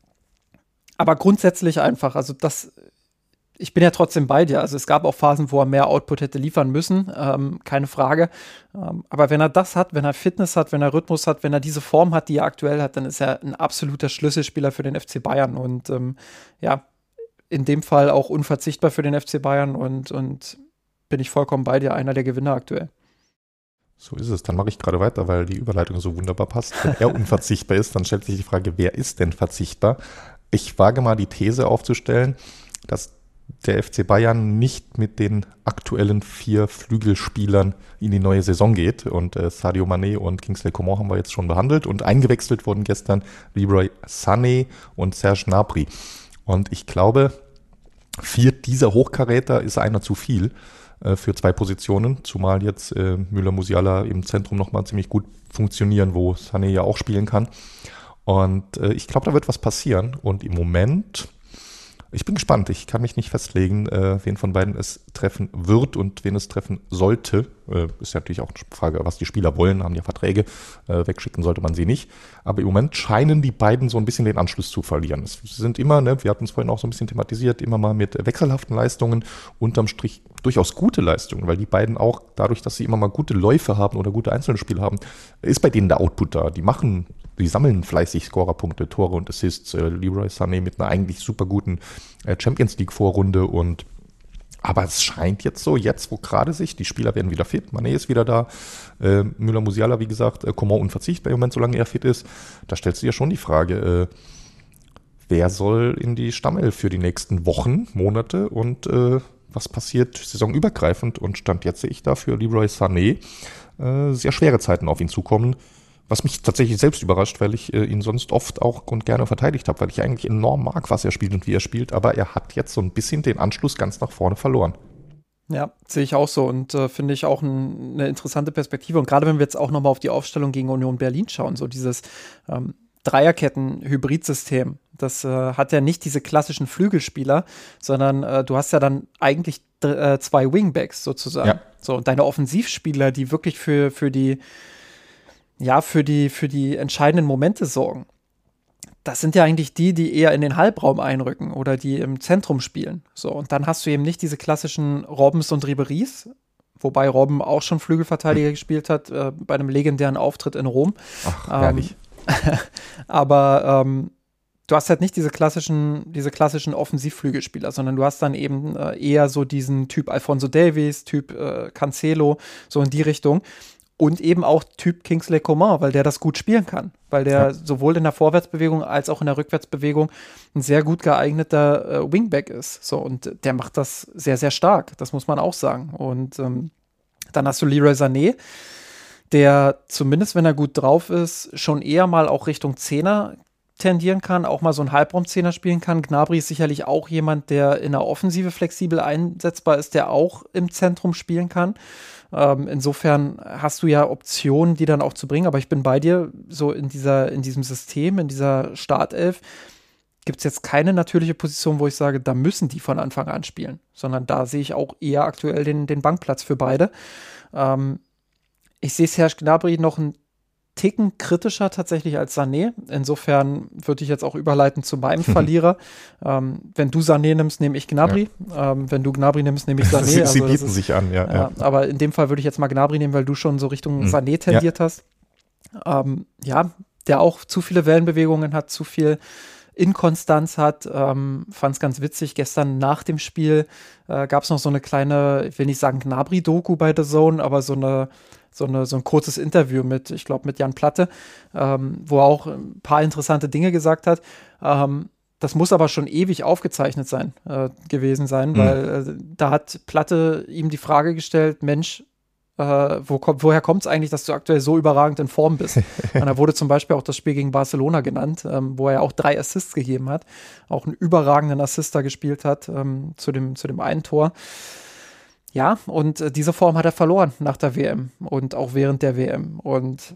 aber grundsätzlich einfach, also das ich bin ja trotzdem bei dir. Also es gab auch Phasen, wo er mehr Output hätte liefern müssen, ähm, keine Frage. Ähm, aber wenn er das hat, wenn er Fitness hat, wenn er Rhythmus hat, wenn er diese Form hat, die er aktuell hat, dann ist er ein absoluter Schlüsselspieler für den FC Bayern und ähm, ja, in dem Fall auch unverzichtbar für den FC Bayern und, und bin ich vollkommen bei dir, einer der Gewinner aktuell. So ist es. Dann mache ich gerade weiter, weil die Überleitung so wunderbar passt. Wenn er unverzichtbar ist, dann stellt sich die Frage, wer ist denn verzichtbar? Ich wage mal die These aufzustellen, dass der FC Bayern nicht mit den aktuellen vier Flügelspielern in die neue Saison geht. Und äh, Sadio Mané und Kingsley Coman haben wir jetzt schon behandelt. Und eingewechselt wurden gestern Leroy Sané und Serge Gnabry. Und ich glaube, vier dieser Hochkaräter ist einer zu viel äh, für zwei Positionen. Zumal jetzt äh, Müller-Musiala im Zentrum nochmal ziemlich gut funktionieren, wo Sané ja auch spielen kann. Und äh, ich glaube, da wird was passieren. Und im Moment Ich bin gespannt. Ich kann mich nicht festlegen, äh, wen von beiden es treffen wird und wen es treffen sollte. Äh, ist ja natürlich auch eine Frage, was die Spieler wollen, haben ja Verträge. Äh, wegschicken sollte man sie nicht. Aber im Moment scheinen die beiden so ein bisschen den Anschluss zu verlieren. Es sind immer, ne, wir hatten es vorhin auch so ein bisschen thematisiert, immer mal mit wechselhaften Leistungen, unterm Strich durchaus gute Leistungen, weil die beiden auch dadurch, dass sie immer mal gute Läufe haben oder gute einzelne Spiele haben, ist bei denen der Output da. Die machen die sammeln fleißig Scorerpunkte, Tore und Assists. Äh, Leroy Sané mit einer eigentlich super guten Champions League Vorrunde und aber es scheint jetzt so, jetzt wo gerade sich, die Spieler werden wieder fit, Mané ist wieder da, äh, Müller Musiala, wie gesagt, äh, Coman unverzichtbar im Moment, solange er fit ist. Da stellst du dir schon die Frage, äh, wer soll in die Stammelf für die nächsten Wochen, Monate und äh, was passiert saisonübergreifend? Und stand jetzt sehe ich da für Leroy Sané äh, sehr schwere Zeiten auf ihn zukommen. Was mich tatsächlich selbst überrascht, weil ich äh, ihn sonst oft auch und gerne verteidigt habe, weil ich eigentlich enorm mag, was er spielt und wie er spielt, aber er hat jetzt so ein bisschen den Anschluss ganz nach vorne verloren. Ja, sehe ich auch so und äh, finde ich auch ein, eine interessante Perspektive. Und gerade wenn wir jetzt auch nochmal auf die Aufstellung gegen Union Berlin schauen, so dieses ähm, Dreierketten-Hybridsystem, das äh, hat ja nicht diese klassischen Flügelspieler, sondern äh, du hast ja dann eigentlich äh, zwei Wingbacks sozusagen. Ja. So, und deine Offensivspieler, die wirklich für, für die ja, für die, für die entscheidenden Momente sorgen. Das sind ja eigentlich die, die eher in den Halbraum einrücken oder die im Zentrum spielen. So, und dann hast du eben nicht diese klassischen Robbens und Riberies, wobei Robben auch schon Flügelverteidiger hm. gespielt hat, äh, bei einem legendären Auftritt in Rom. Ach, herrlich. Ähm, aber ähm, du hast halt nicht diese klassischen, diese klassischen Offensivflügelspieler, sondern du hast dann eben äh, eher so diesen Typ Alfonso Davies, Typ äh, Cancelo, so in die Richtung und eben auch Typ Kingsley Coman, weil der das gut spielen kann, weil der ja. sowohl in der Vorwärtsbewegung als auch in der Rückwärtsbewegung ein sehr gut geeigneter äh, Wingback ist. So und der macht das sehr sehr stark, das muss man auch sagen. Und ähm, dann hast du Leroy Sané, der zumindest wenn er gut drauf ist, schon eher mal auch Richtung Zehner tendieren kann, auch mal so ein Halbraumzehner spielen kann. Gnabry ist sicherlich auch jemand, der in der Offensive flexibel einsetzbar ist, der auch im Zentrum spielen kann. Ähm, insofern hast du ja Optionen, die dann auch zu bringen, aber ich bin bei dir, so in dieser, in diesem System, in dieser Startelf, gibt es jetzt keine natürliche Position, wo ich sage, da müssen die von Anfang an spielen, sondern da sehe ich auch eher aktuell den, den Bankplatz für beide. Ähm, ich sehe Serge Gnabry noch ein Ticken kritischer tatsächlich als Sané. Insofern würde ich jetzt auch überleiten zu meinem Verlierer. Ähm, wenn du Sané nimmst, nehme ich Gnabry. Ja. Ähm, wenn du Gnabry nimmst, nehme ich Sané. sie, also, bieten ist, sich an, ja, ja, ja, Aber in dem Fall würde ich jetzt mal Gnabry nehmen, weil du schon so Richtung mhm. Sané tendiert hast. Ähm, ja, der auch zu viele Wellenbewegungen hat, zu viel Inkonstanz hat. Ähm, Fand es ganz witzig. Gestern nach dem Spiel äh, gab es noch so eine kleine, ich will nicht sagen Gnabry-Doku bei The Zone, aber so eine so, eine, so ein kurzes Interview mit, ich glaube, mit Jan Platte, ähm, wo er auch ein paar interessante Dinge gesagt hat. Ähm, das muss aber schon ewig aufgezeichnet sein, äh, gewesen sein, mhm. weil äh, da hat Platte ihm die Frage gestellt, Mensch, äh, wo kommt, woher kommt es eigentlich, dass du aktuell so überragend in Form bist? Und da wurde zum Beispiel auch das Spiel gegen Barcelona genannt, ähm, wo er auch drei Assists gegeben hat, auch einen überragenden Assister gespielt hat ähm, zu, dem, zu dem einen Tor. Ja, und äh, diese Form hat er verloren nach der WM und auch während der WM. Und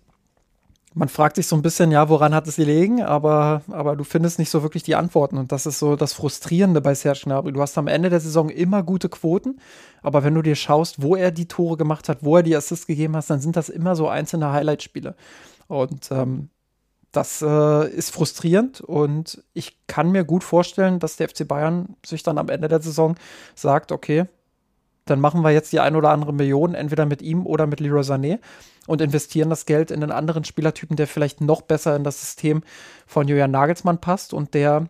man fragt sich so ein bisschen, ja, woran hat es gelegen, aber, aber du findest nicht so wirklich die Antworten. Und das ist so das Frustrierende bei Serge Gnabry. Du hast am Ende der Saison immer gute Quoten, aber wenn du dir schaust, wo er die Tore gemacht hat, wo er die Assists gegeben hat, dann sind das immer so einzelne Highlight-Spiele. Und ähm, das äh, ist frustrierend und ich kann mir gut vorstellen, dass der FC Bayern sich dann am Ende der Saison sagt, okay, dann machen wir jetzt die ein oder andere Million entweder mit ihm oder mit Leroy Sané und investieren das Geld in einen anderen Spielertypen, der vielleicht noch besser in das System von Julian Nagelsmann passt und der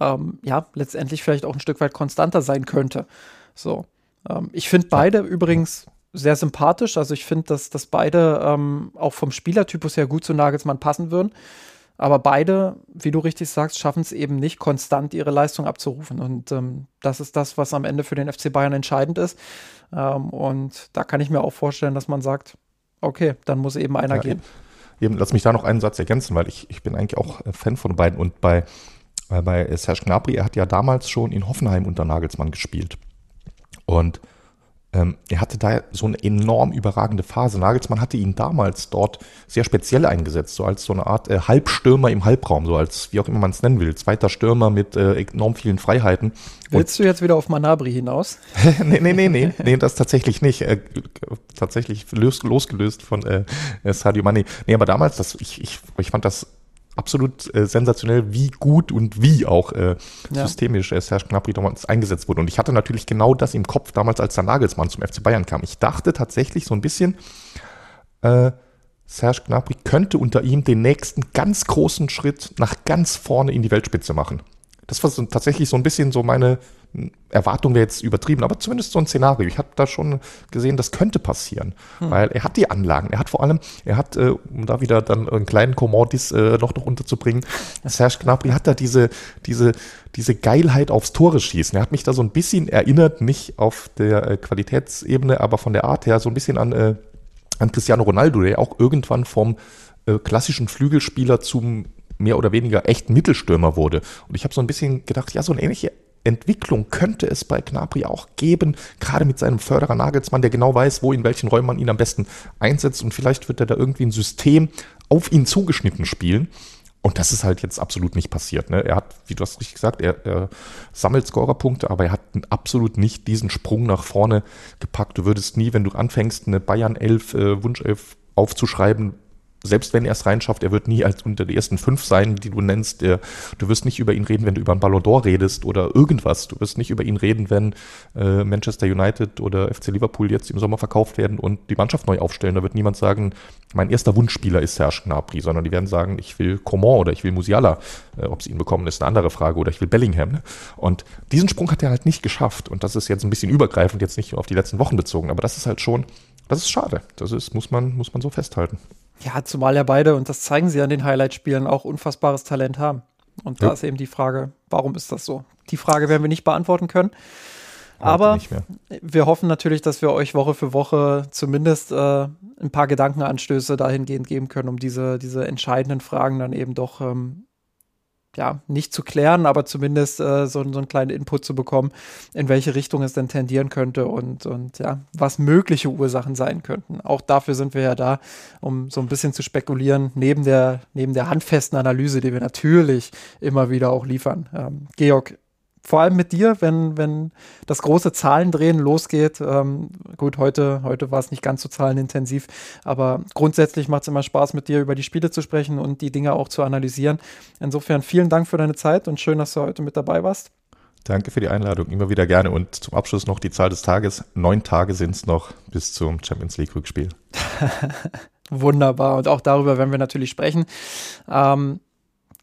ähm, ja letztendlich vielleicht auch ein Stück weit konstanter sein könnte. So, ähm, ich finde beide übrigens sehr sympathisch. Also ich finde, dass, dass beide ähm, auch vom Spielertypus her gut zu Nagelsmann passen würden. Aber beide, wie du richtig sagst, schaffen es eben nicht, konstant ihre Leistung abzurufen. Und ähm, das ist das, was am Ende für den FC Bayern entscheidend ist. Ähm, und da kann ich mir auch vorstellen, dass man sagt, okay, dann muss eben einer ja, gehen. Eben, lass mich da noch einen Satz ergänzen, weil ich, ich bin eigentlich auch äh, Fan von beiden. Und bei, äh, bei Serge Gnabry, er hat ja damals schon in Hoffenheim unter Nagelsmann gespielt. Und ähm, er hatte da so eine enorm überragende Phase. Nagelsmann hatte ihn damals dort sehr speziell eingesetzt, so als so eine Art äh, Halbstürmer im Halbraum, so als wie auch immer man es nennen will, zweiter Stürmer mit äh, enorm vielen Freiheiten. Willst du jetzt wieder auf Manabri hinaus? nee, nee, nee, nee, nee, das tatsächlich nicht. Äh, tatsächlich löst, losgelöst von äh, Sadio Mane. Nee, aber damals, das, ich, ich, ich fand das absolut äh, sensationell, wie gut und wie auch äh, ja. systemisch äh, Serge Gnabry damals eingesetzt wurde. Und ich hatte natürlich genau das im Kopf damals, als der Nagelsmann zum FC Bayern kam. Ich dachte tatsächlich so ein bisschen, äh, Serge Gnabry könnte unter ihm den nächsten ganz großen Schritt nach ganz vorne in die Weltspitze machen. Das war so, tatsächlich so ein bisschen so meine Erwartung wäre jetzt übertrieben, aber zumindest so ein Szenario. Ich habe da schon gesehen, das könnte passieren, hm. weil er hat die Anlagen. Er hat vor allem, er hat, äh, um da wieder dann einen kleinen Komordis äh, noch, noch unterzubringen, Serge Gnabry hat da diese, diese, diese Geilheit aufs Tore schießen. Er hat mich da so ein bisschen erinnert, nicht auf der äh, Qualitätsebene, aber von der Art her so ein bisschen an, äh, an Cristiano Ronaldo, der auch irgendwann vom äh, klassischen Flügelspieler zum mehr oder weniger echten Mittelstürmer wurde. Und ich habe so ein bisschen gedacht, ja, so eine ähnliche Entwicklung könnte es bei Gnabry auch geben, gerade mit seinem Förderer Nagelsmann, der genau weiß, wo in welchen Räumen man ihn am besten einsetzt und vielleicht wird er da irgendwie ein System auf ihn zugeschnitten spielen. Und das ist halt jetzt absolut nicht passiert. Ne? Er hat, wie du hast richtig gesagt, er, er sammelt Scorerpunkte, aber er hat absolut nicht diesen Sprung nach vorne gepackt. Du würdest nie, wenn du anfängst, eine Bayern 11 äh, Wunschelf aufzuschreiben, selbst wenn er es reinschafft, er wird nie als unter die ersten fünf sein, die du nennst. Du wirst nicht über ihn reden, wenn du über einen Ballon d'Or redest oder irgendwas. Du wirst nicht über ihn reden, wenn äh, Manchester United oder FC Liverpool jetzt im Sommer verkauft werden und die Mannschaft neu aufstellen. Da wird niemand sagen, mein erster Wunschspieler ist Serge Gnabry, sondern die werden sagen, ich will Coman oder ich will Musiala. Äh, ob sie ihn bekommen, ist eine andere Frage. Oder ich will Bellingham. Ne? Und diesen Sprung hat er halt nicht geschafft. Und das ist jetzt ein bisschen übergreifend, jetzt nicht auf die letzten Wochen bezogen. Aber das ist halt schon, das ist schade. Das ist, muss man, muss man so festhalten. Ja, zumal ja beide, und das zeigen sie an den Highlight-Spielen, auch unfassbares Talent haben. Und da ja. ist eben die Frage, warum ist das so? Die Frage werden wir nicht beantworten können. Aber wir hoffen natürlich, dass wir euch Woche für Woche zumindest äh, ein paar Gedankenanstöße dahingehend geben können, um diese, diese entscheidenden Fragen dann eben doch ähm, ja, nicht zu klären, aber zumindest äh, so, so einen kleinen Input zu bekommen, in welche Richtung es denn tendieren könnte und, und ja, was mögliche Ursachen sein könnten. Auch dafür sind wir ja da, um so ein bisschen zu spekulieren, neben der, neben der handfesten Analyse, die wir natürlich immer wieder auch liefern. Ähm, Georg, vor allem mit dir, wenn, wenn das große Zahlendrehen losgeht. Ähm, gut, heute, heute war es nicht ganz so zahlenintensiv, aber grundsätzlich macht es immer Spaß, mit dir über die Spiele zu sprechen und die Dinge auch zu analysieren. Insofern vielen Dank für deine Zeit und schön, dass du heute mit dabei warst. Danke für die Einladung, immer wieder gerne. Und zum Abschluss noch die Zahl des Tages. Neun Tage sind es noch bis zum Champions League Rückspiel. Wunderbar. Und auch darüber werden wir natürlich sprechen. Ähm,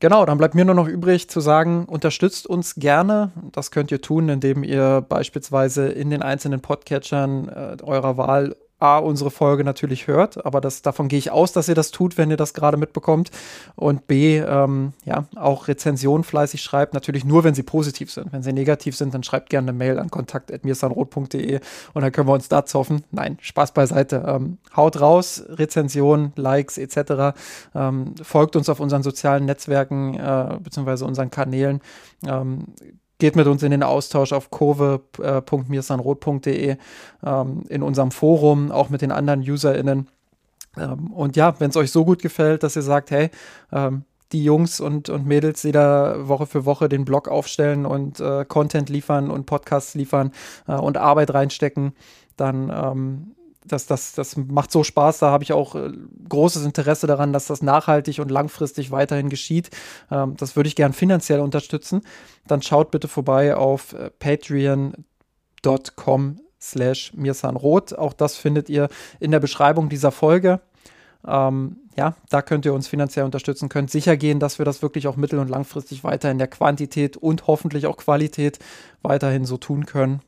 Genau, dann bleibt mir nur noch übrig zu sagen, unterstützt uns gerne. Das könnt ihr tun, indem ihr beispielsweise in den einzelnen Podcatchern äh, eurer Wahl A, unsere Folge natürlich hört, aber das, davon gehe ich aus, dass ihr das tut, wenn ihr das gerade mitbekommt. Und B, ähm, ja, auch Rezensionen fleißig schreibt, natürlich nur, wenn sie positiv sind. Wenn sie negativ sind, dann schreibt gerne eine Mail an kontakt.mirsanrot.de und dann können wir uns da zoffen. Nein, Spaß beiseite. Ähm, haut raus, Rezensionen, Likes etc. Ähm, folgt uns auf unseren sozialen Netzwerken äh, beziehungsweise unseren Kanälen. Ähm, geht mit uns in den Austausch auf kurve.mirsanrot.de, ähm, in unserem Forum, auch mit den anderen UserInnen. Ähm, und ja, wenn es euch so gut gefällt, dass ihr sagt, hey, ähm, die Jungs und, und Mädels, die da Woche für Woche den Blog aufstellen und äh, Content liefern und Podcasts liefern äh, und Arbeit reinstecken, dann ähm, das, das, das macht so Spaß. Da habe ich auch äh, großes Interesse daran, dass das nachhaltig und langfristig weiterhin geschieht. Ähm, das würde ich gern finanziell unterstützen. Dann schaut bitte vorbei auf äh, patreon.com slash mirsanrot. Auch das findet ihr in der Beschreibung dieser Folge. Ähm, ja, da könnt ihr uns finanziell unterstützen, könnt sicher gehen, dass wir das wirklich auch mittel- und langfristig weiter in der Quantität und hoffentlich auch Qualität weiterhin so tun können.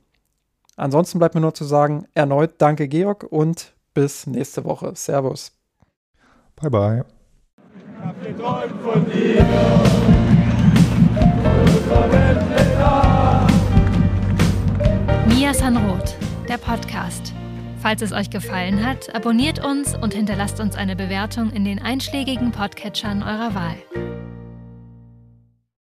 Ansonsten bleibt mir nur zu sagen, erneut danke Georg und bis nächste Woche. Servus. Bye bye. Mia Sanroth, der Podcast. Falls es euch gefallen hat, abonniert uns und hinterlasst uns eine Bewertung in den einschlägigen Podcatchern eurer Wahl.